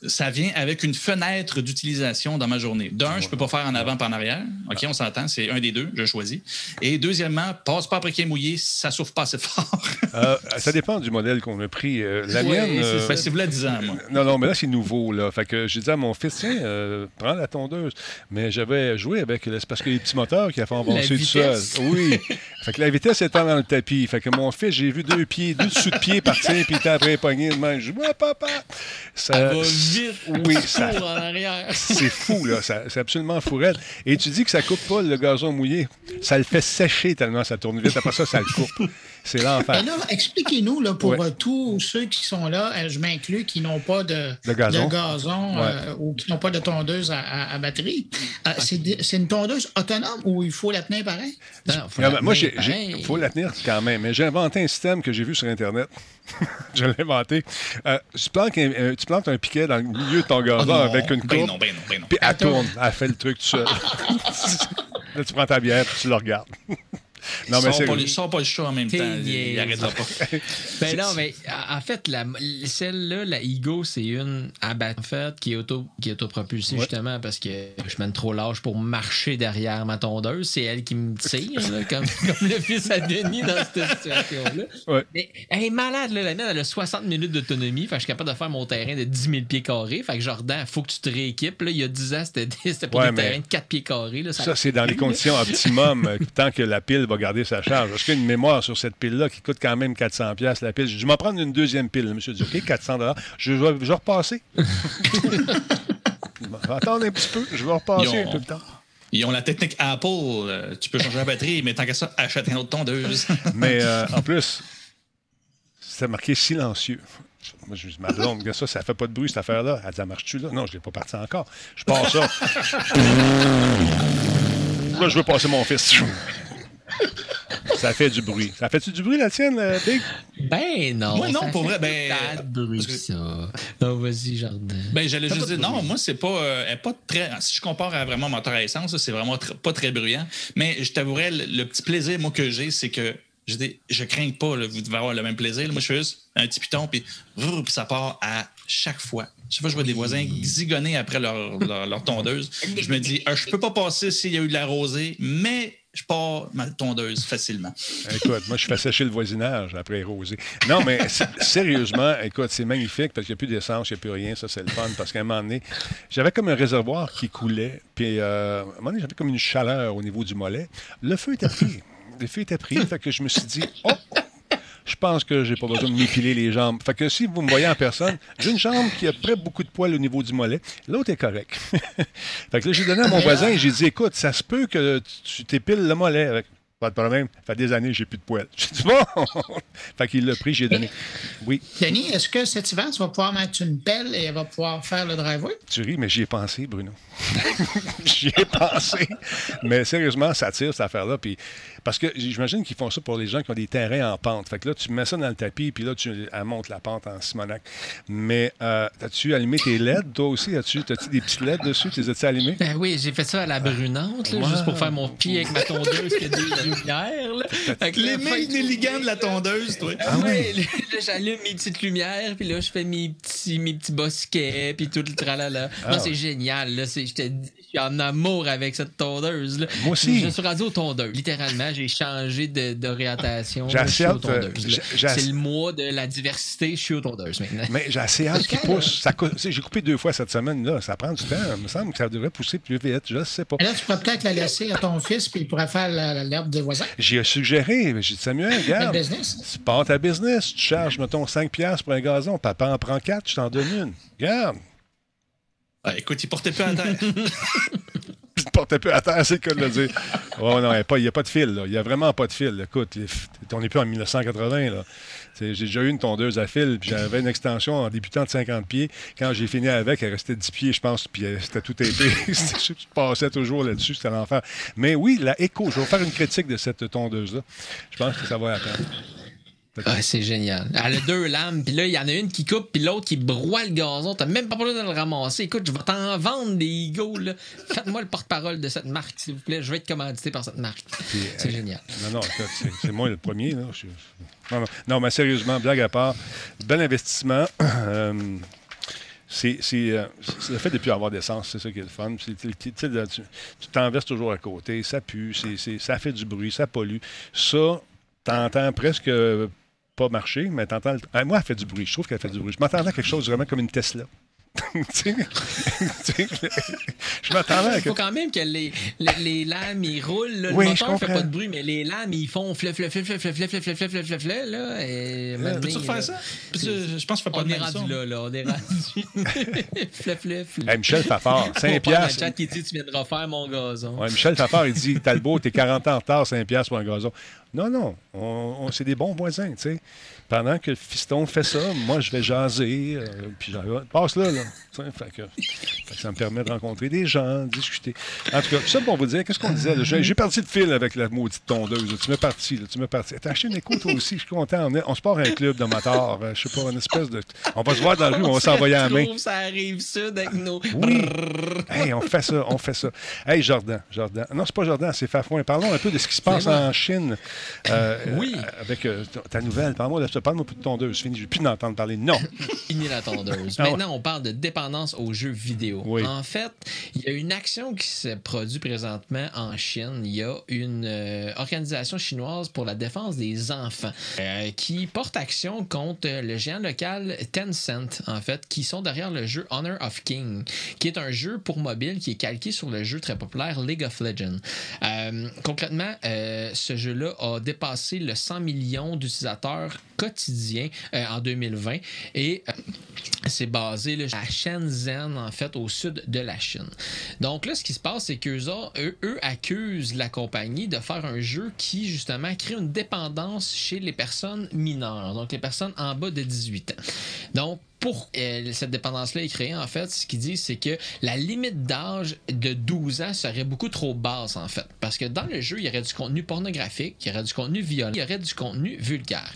C: ça vient avec une fenêtre d'utilisation dans ma journée. D'un, je peux pas faire en avant pas en arrière. OK, on s'entend, c'est un des deux, je choisis. Et deuxièmement, passe pas après qu'il est mouillé, ça souffre pas assez fort. [laughs]
A: Euh, ça dépend du modèle qu'on a pris. Euh, la mienne.
C: Euh, c'est vous 10 ans, moi.
A: Non, non, mais là, c'est nouveau. Là. Fait que j'ai dit à mon fils, tiens, prends la tondeuse. Mais j'avais joué avec. C'est parce que les petits moteurs qui a fait avancer tout seul. Oui. fait que la vitesse étant dans le tapis. Fait que mon fils, j'ai vu deux pieds, deux dessous de pied partir, puis il après pogné de main. Je dis, papa.
D: Ça,
A: oui, ça, C'est fou, là. C'est absolument fourette. Et tu dis que ça coupe pas le gazon mouillé. Ça le fait sécher tellement ça tourne vite. Après ça, ça le coupe. C'est l'enfer.
B: expliquez-nous, là, pour euh, tous ceux qui sont là, euh, je m'inclus, qui n'ont pas de, gazon, euh, ou qui n'ont pas de tondeuse à, batterie. c'est une tondeuse autonome ou il faut la tenir pareil?
A: Non, moi, il faut la tenir quand même. Mais j'ai inventé un système que j'ai vu sur Internet. [laughs] je l'ai inventé. tu, plantes un, tu, plantes un, piquet dans le milieu de ton gazon ah avec une
C: ben
A: courbe.
C: Ben non, ben non,
A: Puis elle tourne. Elle fait le truc tout seul. [laughs] là, tu prends ta bière et tu le regardes.
C: Non, mais c'est. Sors pas le chat en même temps. Il n'arrêtera pas. [laughs]
D: ben non, mais en fait, celle-là, la Ego, c'est une en fait, qui est, auto, qui est autopropulsée justement parce que je mène trop large pour marcher derrière ma tondeuse. C'est elle qui me tire, comme, [laughs] comme, le fils à Denis dans cette situation-là. Mais elle est malade, là. La mienne, elle a 60 minutes d'autonomie. Fait que je suis capable de faire mon terrain de 10 000 pieds carrés. Fait que Jordan, il faut que tu te rééquipes. Là. Il y a 10 ans, c'était [laughs] pour des terrains de 4 pieds carrés. Là.
A: Ça, ça c'est dans les conditions optimum. Euh, tant que la pile va garder sa charge. Parce qu'il y a une mémoire sur cette pile-là qui coûte quand même 400 pièces la pile. Je vais m'en prendre une deuxième pile. Le monsieur dit, OK, 400 je vais, je vais repasser. [laughs] Un petit peu, je vais repasser un peu de temps.
C: Ils ont la technique Apple. Euh, tu peux changer la batterie, mais tant qu'à ça, achète un autre tondeuse. [laughs]
A: mais euh, en plus, c'est marqué silencieux. Moi, je dis, ma blonde, ça, ça fait pas de bruit, cette affaire-là. Elle dit, ça marche-tu là? Non, je l'ai pas parti encore. Je pars ça. [laughs] là, je veux passer mon fils. Ça fait du bruit. Ça fait-tu du bruit, la tienne, euh, Big?
D: Ben non.
C: Moi, non, pour vrai. Ben,
D: pas de bruit, ça. Non, vas-y, Jardin.
C: Ben, j'allais juste dire, non, moi, c'est pas, euh, pas très. Si je compare à vraiment moteur à essence, c'est vraiment pas très bruyant. Mais je t'avouerais, le, petit plaisir, moi, que j'ai, c'est que je, dis, je crains pas, vous devez avoir le même plaisir. moi, je fais juste un petit piton, puis ça part à chaque fois. Chaque fois que je vois des voisins zigonner après leur, leur, tondeuse, [laughs] je me dis, ah, je peux pas passer s'il y a eu de la rosée, mais je pars ma tondeuse facilement.
A: écoute, moi, je fais sécher le voisinage après rosé. Non, mais sérieusement, écoute, c'est magnifique parce qu'il n'y a plus d'essence, il n'y a plus rien. Ça, c'est le fun parce qu'à un moment donné, j'avais comme un réservoir qui coulait. Puis, euh, à un moment donné, j'avais comme une chaleur au niveau du mollet. Le feu était pris. Le feu était pris. fait que je me suis dit, oh, je pense que j'ai pas besoin de m'épiler les jambes. Fait que si vous me voyez en personne, j'ai une jambe qui a près beaucoup de poils au niveau du mollet. L'autre est correct. [laughs] fait que là, j'ai donné à mon voisin et j'ai dit, écoute, ça se peut que tu t'épiles le mollet. Pas de problème. Ça fait des années que j'ai plus de poils. [laughs] J'ai dit bon! fait qu'il l'a pris, j'ai donné. Oui.
B: Denis, est-ce que cet hiver, tu vas pouvoir mettre une pelle et elle va pouvoir faire le driveway?
A: Tu ris, mais j'y ai pensé, Bruno. [laughs] j'y ai pensé. Mais sérieusement, ça tire, cette affaire-là. Puis parce que j'imagine qu'ils font ça pour les gens qui ont des terrains en pente. Fait que là, tu mets ça dans le tapis, puis là, tu elle monte la pente en Simonac. Mais euh, as-tu allumé tes LED, toi aussi? As-tu as des petits LED dessus? Tu les as-tu allumés?
D: Ben oui, j'ai fait ça à la brunante, juste pour faire mon pied avec ma tondeuse des lumières. Là.
C: les mains de la tondeuse, toi?
D: Ah, oui, là, j'allume mes petites lumières, puis là, je fais mes petits, mes petits bosquets, puis tout le tralala. Ah. Moi, c'est génial. Là, je te dis, suis en amour avec cette tondeuse. Là.
A: Moi aussi.
D: Je suis rendu aux tondeuses. Littéralement, j'ai changé d'orientation.
A: J'ai assez hâte. Euh,
D: c'est le mois de la diversité. Je suis aux tondeuses maintenant.
A: Mais j'ai assez hâte qu'il pousse. J'ai coupé deux fois cette semaine. là Ça prend du temps. Il me semble que ça devrait pousser plus vite. Je ne sais pas.
B: Là, tu pourrais peut-être la laisser à ton fils, puis il pourrait faire l'herbe des voisins.
A: J'ai suggéré. J'ai dit, Samuel, regarde. business. Tu pars ta business. Tu charges, mettons, 5$ pour un gazon. Papa en prend 4, je t'en donne une. Regarde.
C: Ah, écoute, il portait peu à terre. [laughs]
A: il portait peu à terre, c'est le cas de le dire. Oh non, il n'y a, pas de fil. Là. Il n'y a vraiment pas de fil. Écoute, on n'est plus en 1980. Là. J'ai déjà eu une tondeuse à fil, puis j'avais une extension en débutant de 50 pieds. Quand j'ai fini avec, elle restait 10 pieds, je pense, puis c'était tout été. [laughs] je passais toujours là-dessus, c'était l'enfer. Mais oui, la écho, je vais faire une critique de cette tondeuse-là. Je pense que ça va attendre.
D: Ah, c'est génial. Elle a deux lames, puis là, il y en a une qui coupe, puis l'autre qui broie le gazon. T'as même pas besoin de le ramasser. Écoute, je vais t'en vendre des Eagles. Là. Faites-moi le porte-parole de cette marque, s'il vous plaît. Je vais être commandité par cette marque. C'est génial.
A: Non, non, c'est moi le premier. Là. Non, mais sérieusement, blague à part, bel investissement. [clears throat] Euh, c'est euh, le fait de ne plus avoir d'essence, c'est ça qui est le fun. tu t'en toujours à côté, ça pue, ça fait du bruit, ça pollue. Ça, t'entends presque pas marcher, mais t'entends. Ah, moi, elle fait du bruit. Je trouve qu'elle fait du bruit. Je m'attendais à quelque chose vraiment comme une Tesla. Je m'attendais à
D: Il faut quand même que les, les, lames, ils roulent. le moteur ne fait pas de bruit, mais les lames, ils font flef, flef, flef, flef, flef, flef, flef, flef, flef, flef, là. Et
C: Peux-tu refaire ça? Je pense qu'il ne fait pas de
D: On est rendu là, là. On est rendu. flef, flef.
A: Michel Fafard, 5 piastres.
D: chat qui dit Tu viendras faire mon gazon.
A: Ouais, Michel Fafard, il dit Talbot, t'es 40 ans en retard, 5 piastres pour un gazon. Non, non. On, c'est des bons voisins, tu sais pendant que le fiston fait ça, moi, je vais jaser. Euh, puis passe là, là. Fait que, ça me permet de rencontrer des gens, discuter. En tout cas, ça pour vous dire, qu'est-ce qu'on disait? J'ai parti de fil avec la maudite tondeuse. Tu m'es parti, là, tu m'es parti. T'as acheté une toi aussi, je suis content. On, se part à un club de motards. Euh, je sais pas, une espèce de. On va se voir dans la rue, on va s'envoyer à la main.
D: ça arrive sud avec nos.
A: Oui. hey, on fait ça, on fait ça. Hey, Jordan, Jordan. Non, c'est pas Jordan, c'est Fafouin. Parlons un peu de ce qui se passe en Chine. Euh, oui. avec ta nouvelle. Parle-moi de Parle-moi plus de tondeuse. Fini. Je vais plus d'entendre parler. Non. [laughs]
D: Fini la tondeuse. Ah Maintenant, on parle de dépendance aux jeux vidéo. En fait, il y a une action qui se produit présentement en Chine. Il y a une euh, organisation chinoise pour la défense des enfants euh, qui porte action contre le géant local Tencent, en fait, qui sont derrière le jeu Honor of King, qui est un jeu pour mobile qui est calqué sur le jeu très populaire League of Legends. Euh, concrètement, ce jeu-là a dépassé le 100 millions d'utilisateurs quotidiens en 2020. Et c'est basé là, à En fait, au sud de la Chine. Donc là, ce qui se passe, c'est qu'eux eux, eux accusent la compagnie de faire un jeu qui, justement, crée une dépendance chez les personnes mineures, donc les personnes en bas de 18 ans. Donc, pour euh, cette dépendance-là est créée, en fait, ce qu'ils disent, c'est que la limite d'âge de 12 ans serait beaucoup trop basse, en fait. Parce que dans le jeu, il y aurait du contenu pornographique, il y aurait du contenu violent, il y aurait du contenu vulgaire.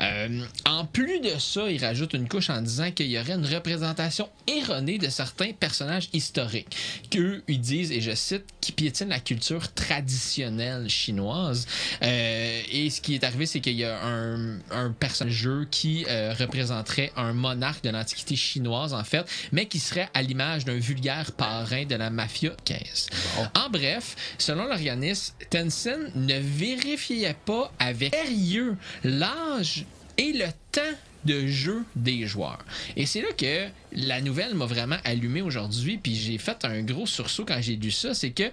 D: Euh, en plus de ça, ils rajoutent une couche en disant qu'il y aurait une représentation erronée de certains personnages historiques, qu'eux, ils disent, et je cite, qui piétinent la culture traditionnelle chinoise. Euh, et ce qui est arrivé, c'est qu'il y a un, un personnage jeu qui représenterait un monarque de l'Antiquité chinoise, en fait, mais qui serait à l'image d'un vulgaire parrain de la mafia 15. En bref, selon l'organisme, Tencent ne vérifiait pas avec sérieux l'âge et le temps de jeu des joueurs. Et c'est là que la nouvelle m'a vraiment allumé aujourd'hui, puis j'ai fait un gros sursaut quand j'ai lu ça, c'est que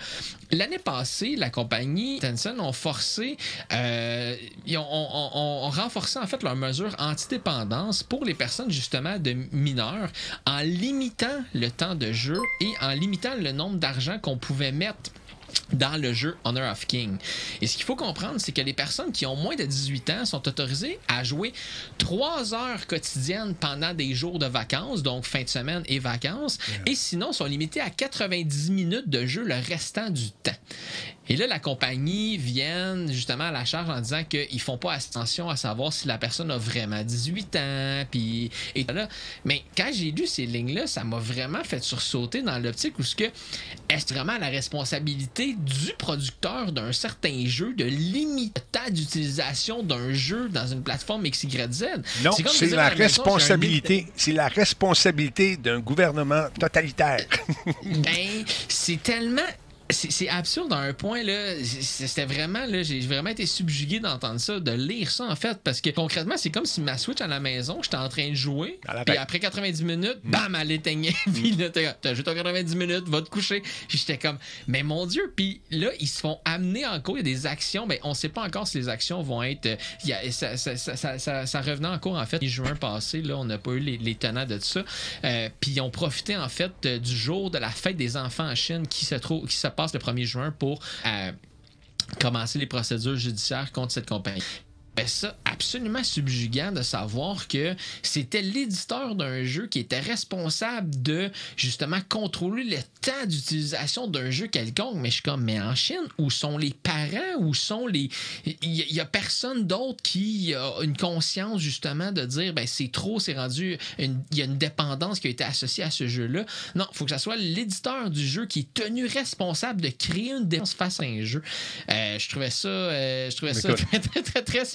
D: l'année passée, la compagnie Tencent ont forcé, euh, ils ont, renforcé en fait leurs mesures anti-dépendance pour les personnes justement de mineurs en limitant le temps de jeu et en limitant le nombre d'argent qu'on pouvait mettre dans le jeu Honor of King. Et ce qu'il faut comprendre, c'est que les personnes qui ont moins de 18 ans sont autorisées à jouer 3 heures quotidiennes pendant des jours de vacances, donc fin de semaine et vacances, et sinon sont limitées à 90 minutes de jeu le restant du temps. Et là, la compagnie vient justement à la charge en disant qu'ils font pas attention à savoir si la personne a vraiment 18 ans. Puis, et là. Mais quand j'ai lu ces lignes-là, ça m'a vraiment fait sursauter dans l'optique où ce que est-ce vraiment la responsabilité du producteur d'un certain jeu de limiter le temps d'utilisation d'un jeu dans une plateforme XYZ?
A: Non, c'est la responsabilité. C'est la responsabilité d'un gouvernement totalitaire.
D: ben, c'est tellement c'est absurde à un point là. C'était vraiment là, j'ai vraiment été subjugué d'entendre ça, de lire ça en fait, parce que concrètement c'est comme si ma Switch à la maison, j'étais en train de jouer, puis après 90 minutes, bam, elle éteignait, [laughs] puis là t'as joué ton 90 minutes, va te coucher. J'étais comme, mais mon Dieu, puis là ils se font amener en cours, il y a des actions, mais on sait pas encore si les actions vont être, y a, ça, ça, ça, ça, revenait en cours en fait, juin passé là, on n'a pas eu les, tenants de ça, euh, puis ils ont profité en fait du jour de la fête des enfants en Chine qui se trouve, qui se passe le 1er juin pour euh, commencer les procédures judiciaires contre cette compagnie. Ben ça, absolument subjugant de savoir que c'était l'éditeur d'un jeu qui était responsable de justement contrôler le temps d'utilisation d'un jeu quelconque. Mais je suis comme, mais en Chine, où sont les parents, où sont les. Il y, a personne d'autre qui a une conscience justement de dire, ben c'est trop, c'est rendu. Il y a une dépendance qui a été associée à ce jeu-là. Non, il faut que ce soit l'éditeur du jeu qui est tenu responsable de créer une dépendance face à un jeu. Euh, je trouvais ça, euh, je trouvais ça [laughs] très, très, très, très,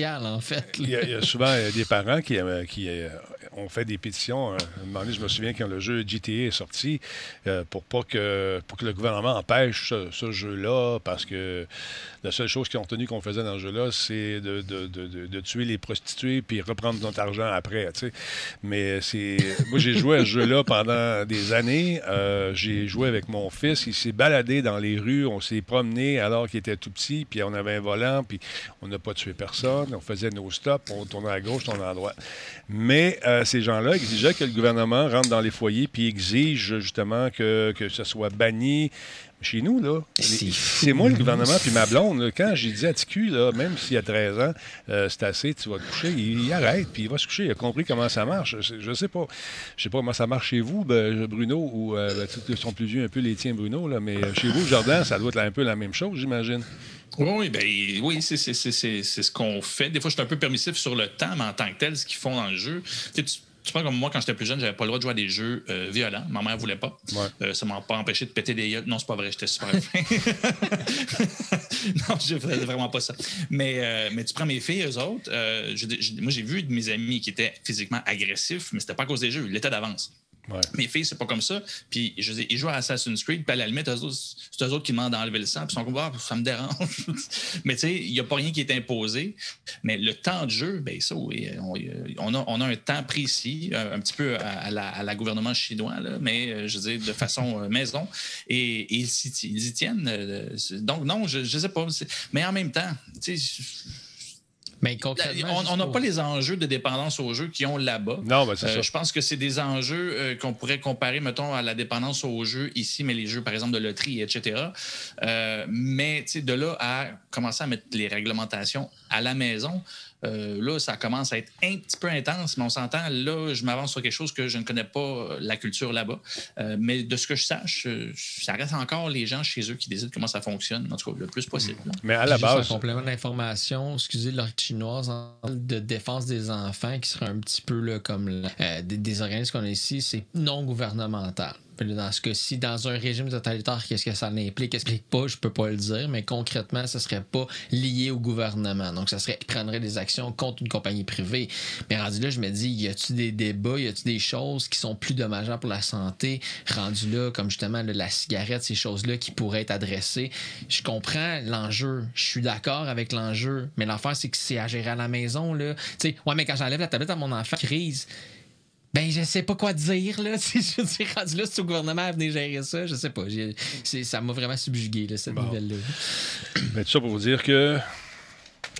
A: Il y, a, souvent des parents qui, euh, qui euh, ont fait des pétitions. Euh, je me souviens quand le jeu GTA est sorti, pour pas que pour que le gouvernement empêche ce, jeu-là, parce que la seule chose qu'ils ont tenu qu'on faisait dans ce jeu-là, c'est de, tuer les prostituées puis reprendre notre argent après. Mais c'est. Moi, j'ai joué à ce jeu-là pendant des années. j'ai joué avec mon fils. Il s'est baladé dans les rues. On s'est promené alors qu'il était tout petit. Puis on avait un volant. Puis on n'a pas tué personne. On faisait nos stops, on tournait à gauche, on tournait à droite. Mais euh, ces gens-là exigeaient que le gouvernement rentre dans les foyers puis exige justement que, que ce soit banni. Chez nous, là, c'est moi le gouvernement puis ma blonde. quand j'ai dit à TQ, là, même s'il a 13 ans, euh, c'est assez, tu vas te coucher, il, arrête puis il va se coucher. Il a compris comment ça marche. Je, ne sais pas. Je sais pas comment ça marche chez vous, ben, Bruno, ou euh, ben, ils sont plus vieux un peu les tiens, Bruno, là, mais chez vous, Jordan, ça doit être un peu la même chose, j'imagine.
C: Oui, ben, oui, c'est ce qu'on fait. Des fois, je suis un peu permissif sur le temps, mais en tant que tel, ce qu'ils font dans le jeu. Tu, tu vois, comme moi, quand j'étais plus jeune, j'avais pas le droit de jouer à des jeux euh, violents. Ma mère voulait pas. Euh, ça m'a pas empêché de péter des yeux. Non, c'est pas vrai, j'étais super [laughs] fin. [laughs] non, je faisais vraiment pas ça. Mais, euh, mais tu prends mes filles, eux autres. moi, j'ai vu de mes amis qui étaient physiquement agressifs, mais c'était pas à cause des jeux. Ils l'étaient d'avance. Mes filles, c'est pas comme ça. Puis je ils jouent à Assassin's Creed, puis à la limite, c'est eux autres qui demandent d'enlever le sang, puis ils sont comme, ah, ça me dérange. [laughs] mais tu sais, il n'y a pas rien qui est imposé. Mais le temps de jeu, ben ça, oui, on, a, on a un temps précis, un, petit peu à, la, gouvernement chinois, là, mais euh, je dire, de façon euh, maison. Et, ils, y tiennent. Euh, donc, non, je ne sais pas. Mais en même temps, tu sais, Mais on n'a pas les enjeux de dépendance aux jeux qu'ils ont là-bas.
A: Non, ben c'est ça.
C: Je pense que c'est des enjeux qu'on pourrait comparer, mettons, à la dépendance aux jeux ici, mais les jeux, par exemple, de loterie, etc. mais de là à commencer à mettre les réglementations à la maison, euh, là, ça commence à être un petit peu intense, mais on s'entend, là, je m'avance sur quelque chose que je ne connais pas euh, la culture là-bas. Euh, mais de ce que je sache, ça reste encore les gens chez eux qui décident comment ça fonctionne, en tout cas, le plus possible.
A: Mais à la base.
D: Juste un complément d'information, excusez leur chinoise, de défense des enfants, qui serait un petit peu là, comme des, des organismes qu'on a ici, c'est non gouvernemental. Dans ce cas-ci, dans un régime totalitaire, qu'est-ce que ça implique, qu'est-ce que pas, je peux pas le dire, mais concrètement, ce serait pas lié au gouvernement. Donc, ça serait, il prendrait des actions contre une compagnie privée. Mais rendu là, je me dis, y a-tu des débats, y a-tu des choses qui sont plus dommageables pour la santé, rendu là, comme justement la cigarette, ces choses-là qui pourraient être adressées. Je comprends l'enjeu, je suis d'accord avec l'enjeu, mais l'affaire, c'est que c'est à gérer à la maison, là. Tu sais, ouais, mais quand j'enlève la tablette à mon enfant, crise, ben, je sais pas quoi dire, là. [laughs] Je suis rendu là, si le gouvernement à venir gérer ça, je sais pas. Ça m'a vraiment subjugué, là, cette nouvelle-là.
A: Ben, tout ça pour vous dire que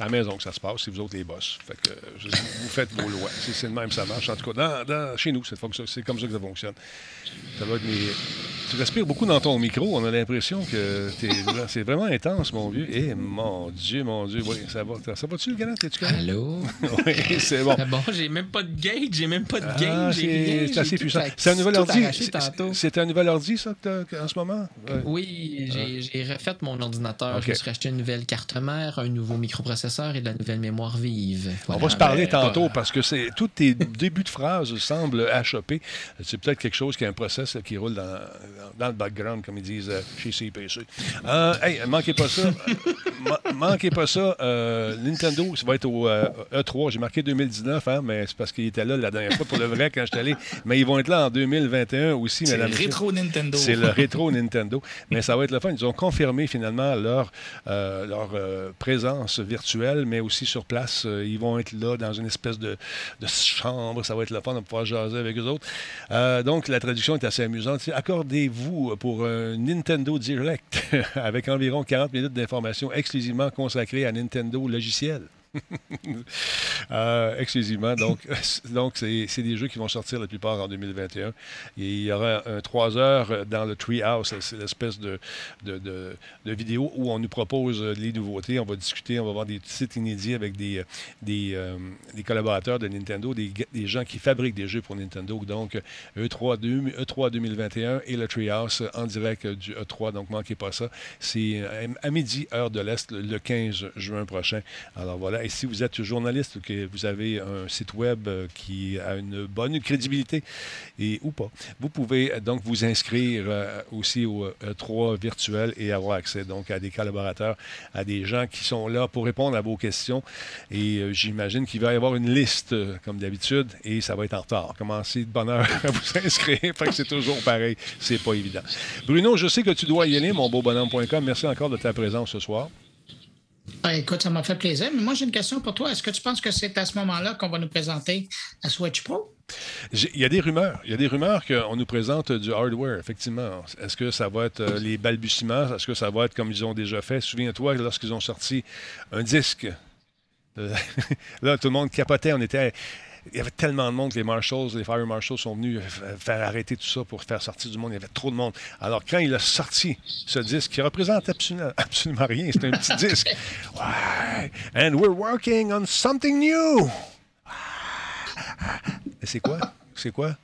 A: à la maison que ça se passe, c'est vous autres les boss. Fait que vous faites vos lois. C'est le même, ça marche. En tout cas, dans, chez nous, c'est comme ça que ça fonctionne. Ça va être mes... Tu respires beaucoup dans ton micro. On a l'impression que c'est vraiment intense, mon vieux. Eh, mon Dieu, mon Dieu. Oui, ça va. Ça va-tu, le gars? T'es-tu
D: Allô? [laughs]
A: oui, c'est bon.
D: bon, j'ai même pas de gauge. J'ai même pas de ah, gauge.
A: c'est assez puissant. C'est un nouvel ordi. C'est un nouvel ordi, ça, en ce moment?
D: Oui, j'ai refait mon ordinateur. Je me suis racheté une nouvelle carte mère, un nouveau microprocesseur et de la nouvelle mémoire vive.
A: On va se parler tantôt parce que tous tes [laughs] débuts de phrases semblent achoppés. C'est peut-être quelque chose qui a un process qui roule dans, dans, le background, comme ils disent euh, chez CPC. Euh, hey, manquez pas ça. [laughs] manquez pas ça. Euh, Nintendo, ça va être au E3. E J'ai marqué 2019, hein, mais c'est parce qu'il était là la dernière fois pour le vrai quand je suis allé. Mais ils vont être là en 2021 aussi,
C: C'est le rétro Nintendo.
A: C'est le rétro [laughs] Nintendo. Mais ça va être le fun. Ils ont confirmé finalement leur, leur présence virtuelle, mais aussi sur place. ils vont être là dans une espèce de, chambre. Ça va être le fun de pouvoir jaser avec eux autres. donc, la traduction est assez amusante. Accordez-vous pour un Nintendo Direct [laughs] avec environ 40 minutes d'informations exclusivement consacrées à Nintendo logiciel. [laughs] euh, exclusivement. Donc, [laughs] donc c'est des jeux qui vont sortir la plupart en 2021. il y aura un 3 heures dans le Treehouse, c'est l'espèce de, de, de, vidéo où on nous propose les nouveautés. On va discuter, on va voir des sites inédits avec des, euh, collaborateurs de Nintendo, des, gens qui fabriquent des jeux pour Nintendo. Donc, E3, E3 2021 et le Treehouse en direct du E3. Donc, manquez pas ça. C'est à midi, heure de l'Est, le 15 juin prochain. Alors voilà, et si vous êtes journaliste ou que vous avez un site web euh, qui a une bonne crédibilité et ou pas, vous pouvez euh, donc vous inscrire euh, aussi au E3 virtuel et avoir accès donc à des collaborateurs, à des gens qui sont là pour répondre à vos questions. Et j'imagine qu'il va y avoir une liste comme d'habitude et ça va être en retard. Commencez de bonne heure à vous [laughs] inscrire? fait que c'est toujours pareil. C'est pas évident. Bruno, je sais que tu dois y aller, mon beau bonhomme.com. Merci encore de ta présence ce soir.
B: Ah, écoute, ça m'a fait plaisir. Mais moi, j'ai une question pour toi. Est-ce que tu penses que c'est à ce moment-là qu'on va nous présenter la Switch Pro?
A: Il y a des rumeurs. Il y a des rumeurs qu'on nous présente du hardware, effectivement. Est-ce que ça va être euh, les balbutiements? Est-ce que ça va être comme ils ont déjà fait? Souviens-toi, lorsqu'ils ont sorti un disque, euh, [laughs] là, tout le monde capotait. On était il y avait tellement de monde que les Marshalls, les Fire Marshals sont venus faire arrêter tout ça pour faire sortir du monde. Il y avait trop de monde. Alors, quand il a sorti ce disque, qui représente absolument, absolument rien, c'est un petit [laughs] disque. Ouais. And we're working on something new. Et c'est quoi? C'est quoi?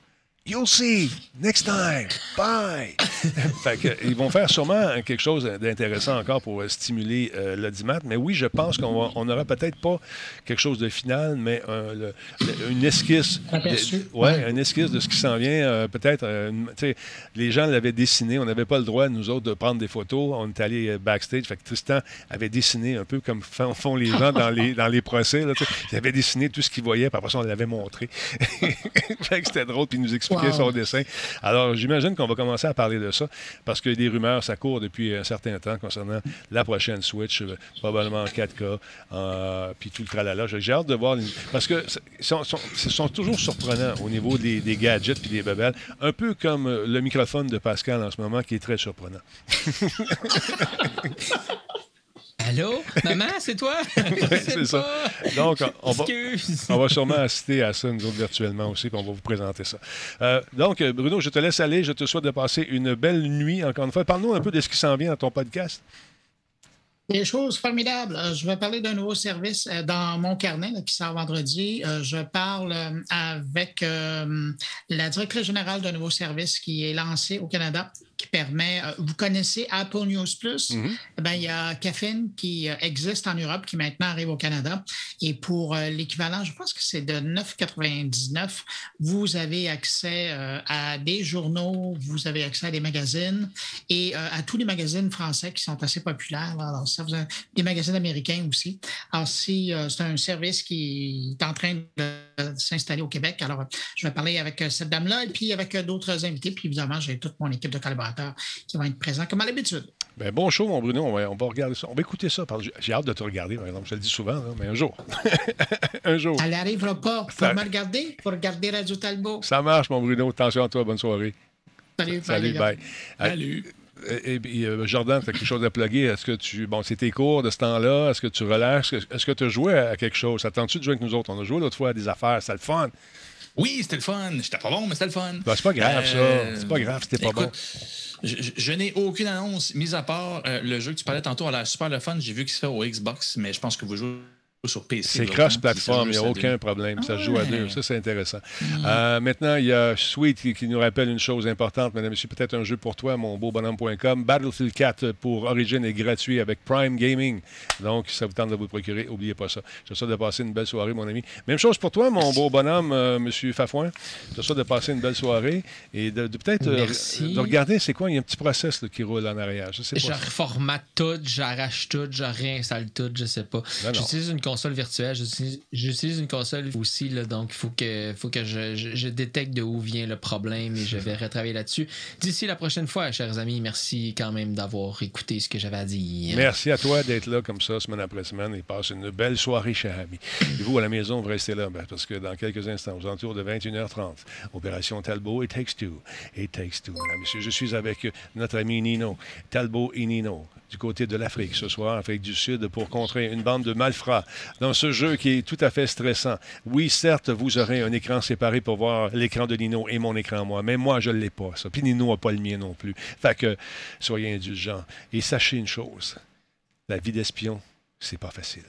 A: You'll see. Next time. Bye. [laughs] ils vont faire sûrement quelque chose d'intéressant encore pour stimuler euh, l'audimat. Mais oui, je pense qu'on n'aura peut-être pas quelque chose de final, mais une esquisse.
B: De,
A: ouais, une esquisse de ce qui s'en vient. Euh, peut-être, euh, les gens l'avaient dessiné. On n'avait pas le droit, nous autres, de prendre des photos. On est allé backstage. Fait que Tristan avait dessiné un peu comme font, les gens dans les, dans les procès. il avait dessiné tout ce qu'il voyait. Puis après ça, on l'avait montré. [laughs] c'était drôle. Puis il nous expliquait son dessin. Alors, j'imagine qu'on va commencer à parler de ça parce que des rumeurs, ça court depuis un certain temps concernant la prochaine Switch, euh, probablement en 4K, euh, puis tout le tralala. J'ai hâte de voir, parce que sont, sont, toujours surprenants au niveau des, gadgets puis des babelles, un peu comme euh, le microphone de Pascal en ce moment qui est très surprenant. [laughs]
D: Allô? Maman, c'est toi? [laughs]
A: c'est ça. Donc, on va, on va sûrement assister à ça, nous autres, virtuellement aussi, puis on va vous présenter ça. Euh, donc, Bruno, je te laisse aller. Je te souhaite de passer une belle nuit, encore une fois. Parle-nous un peu de ce qui s'en vient dans ton podcast.
B: Des choses formidables. Euh, je vais parler d'un nouveau service euh, dans mon carnet qui sort vendredi. Je parle avec la directrice générale d'un nouveau service qui est lancé au Canada qui permet, euh, vous connaissez Apple News Plus, mm-hmm. eh ben, il y a Caffeine qui euh, existe en Europe, qui maintenant arrive au Canada. Et pour euh, l'équivalent, je pense que c'est de 9,99, vous avez accès à des journaux, vous avez accès à des magazines et à tous les magazines français qui sont assez populaires. Alors, ça, vous avez des magazines américains aussi. Alors, si c'est un service qui est en train de s'installer au Québec, alors je vais parler avec cette dame-là et puis avec d'autres invités. Puis évidemment, j'ai toute mon équipe de collaborateurs qui vont être présents comme à l'habitude.
A: Ben, bon show, mon Bruno. On va, regarder ça. On va écouter ça. J'ai hâte de te regarder, par exemple. Je le dis souvent, mais un jour. [laughs] un jour.
B: Elle n'arrivera pas. Pour me regarder, pour regarder Radio Talbot.
A: Ça marche, mon Bruno. Attention à toi. Bonne soirée.
B: Salut,
A: Salut, bye.
C: Salut.
A: Et, euh, Jordan, tu as quelque chose à plugger? Est-ce que tu. Bon, c'est tes cours de ce temps-là. Est-ce que tu relâches? Est-ce que tu as joué à quelque chose? Attends-tu de jouer avec nous autres? On a joué l'autre fois à des affaires. C'est le fun.
C: Oui, c'était le fun. J'étais pas bon, mais c'était le fun.
A: Ben, c'est pas grave, ça. Euh, c'est pas grave, c'était pas bon.
C: Je, n'ai aucune annonce, mis à part euh, le jeu que tu parlais tantôt a l'air super le fun. J'ai vu qu'il se fait au Xbox, mais je pense que vous jouez sur PC.
A: C'est cross-platform, il n'y a aucun problème. Ça se joue à deux. Ça, c'est intéressant. Mm. Euh, maintenant, il y a Sweet qui, nous rappelle une chose importante, et messieurs, peut-être un jeu pour toi, mon beau bonhomme.com. Battlefield 4 pour Origin est gratuit avec Prime Gaming. Donc, ça vous tente de vous procurer, n'oubliez pas ça. Je te souhaite de passer une belle soirée, mon ami. Même chose pour toi, mon beau bonhomme, euh, monsieur Fafouin. Je te souhaite de passer une belle soirée et de, peut-être euh, de regarder c'est quoi. Il y a un petit process qui roule en arrière. Je sais pas.
D: Je reformate tout, j'arrache tout, je réinstalle tout, je sais pas. J'utilise une console virtuelle. J'utilise une console aussi, là, donc il faut que, faut que je, je, détecte de où vient le problème et je vais [laughs] retravailler là-dessus. D'ici la prochaine fois, chers amis, merci quand même d'avoir écouté ce que j'avais à dire.
A: Merci à toi d'être là comme ça, semaine après semaine, et passe une belle soirée, cher ami. Et vous, à la maison, vous restez là, ben, parce que dans quelques instants, aux alentours de 21h30, Opération Talbot, It Takes Two. It Takes Two, mesdames, messieurs. Je suis avec notre ami Nino, Talbot et Nino du côté de l'Afrique ce soir, Afrique du Sud, pour contrer une bande de malfrats dans ce jeu qui est tout à fait stressant. Oui, certes, vous aurez un écran séparé pour voir l'écran de Nino et mon écran moi, mais moi, je ne l'ai pas, ça. Puis Nino n'a pas le mien non plus. Fait que soyez indulgents. Et sachez une chose, la vie d'espion, c'est pas facile.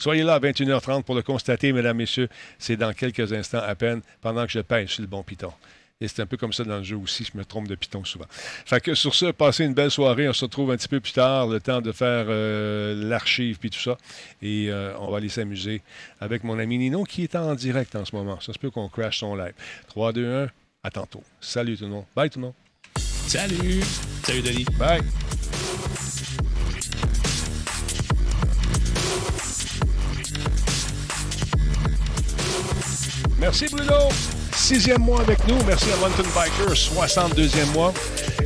A: Soyez là à 21h30 pour le constater, mesdames, messieurs. C'est dans quelques instants à peine, pendant que je pèse sur le bon piton. Et c'est un peu comme ça dans le jeu aussi. Je me trompe de piton souvent. Fait que sur ce, passez une belle soirée. On se retrouve un petit peu plus tard, le temps de faire euh, l'archive puis tout ça. Et euh, on va aller s'amuser avec mon ami Nino qui est en direct en ce moment. Ça se peut qu'on crash son live. 3, 2, 1. À tantôt. Salut tout le monde. Bye tout le monde.
C: Salut. Salut Denis.
A: Bye. Merci Bruno. Sixième mois avec nous. Merci à Mountain Biker, 62e mois.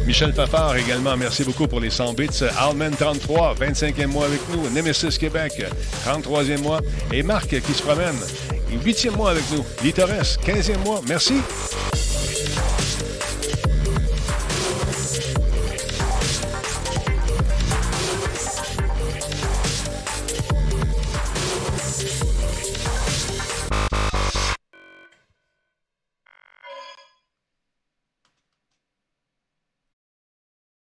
A: Michel Fafard également, merci beaucoup pour les 100 bits. Alman 33, 25e mois avec nous. Nemesis Québec, 33e mois. Et Marc qui se promène, 8e mois avec nous. Litores, 15e mois. Merci.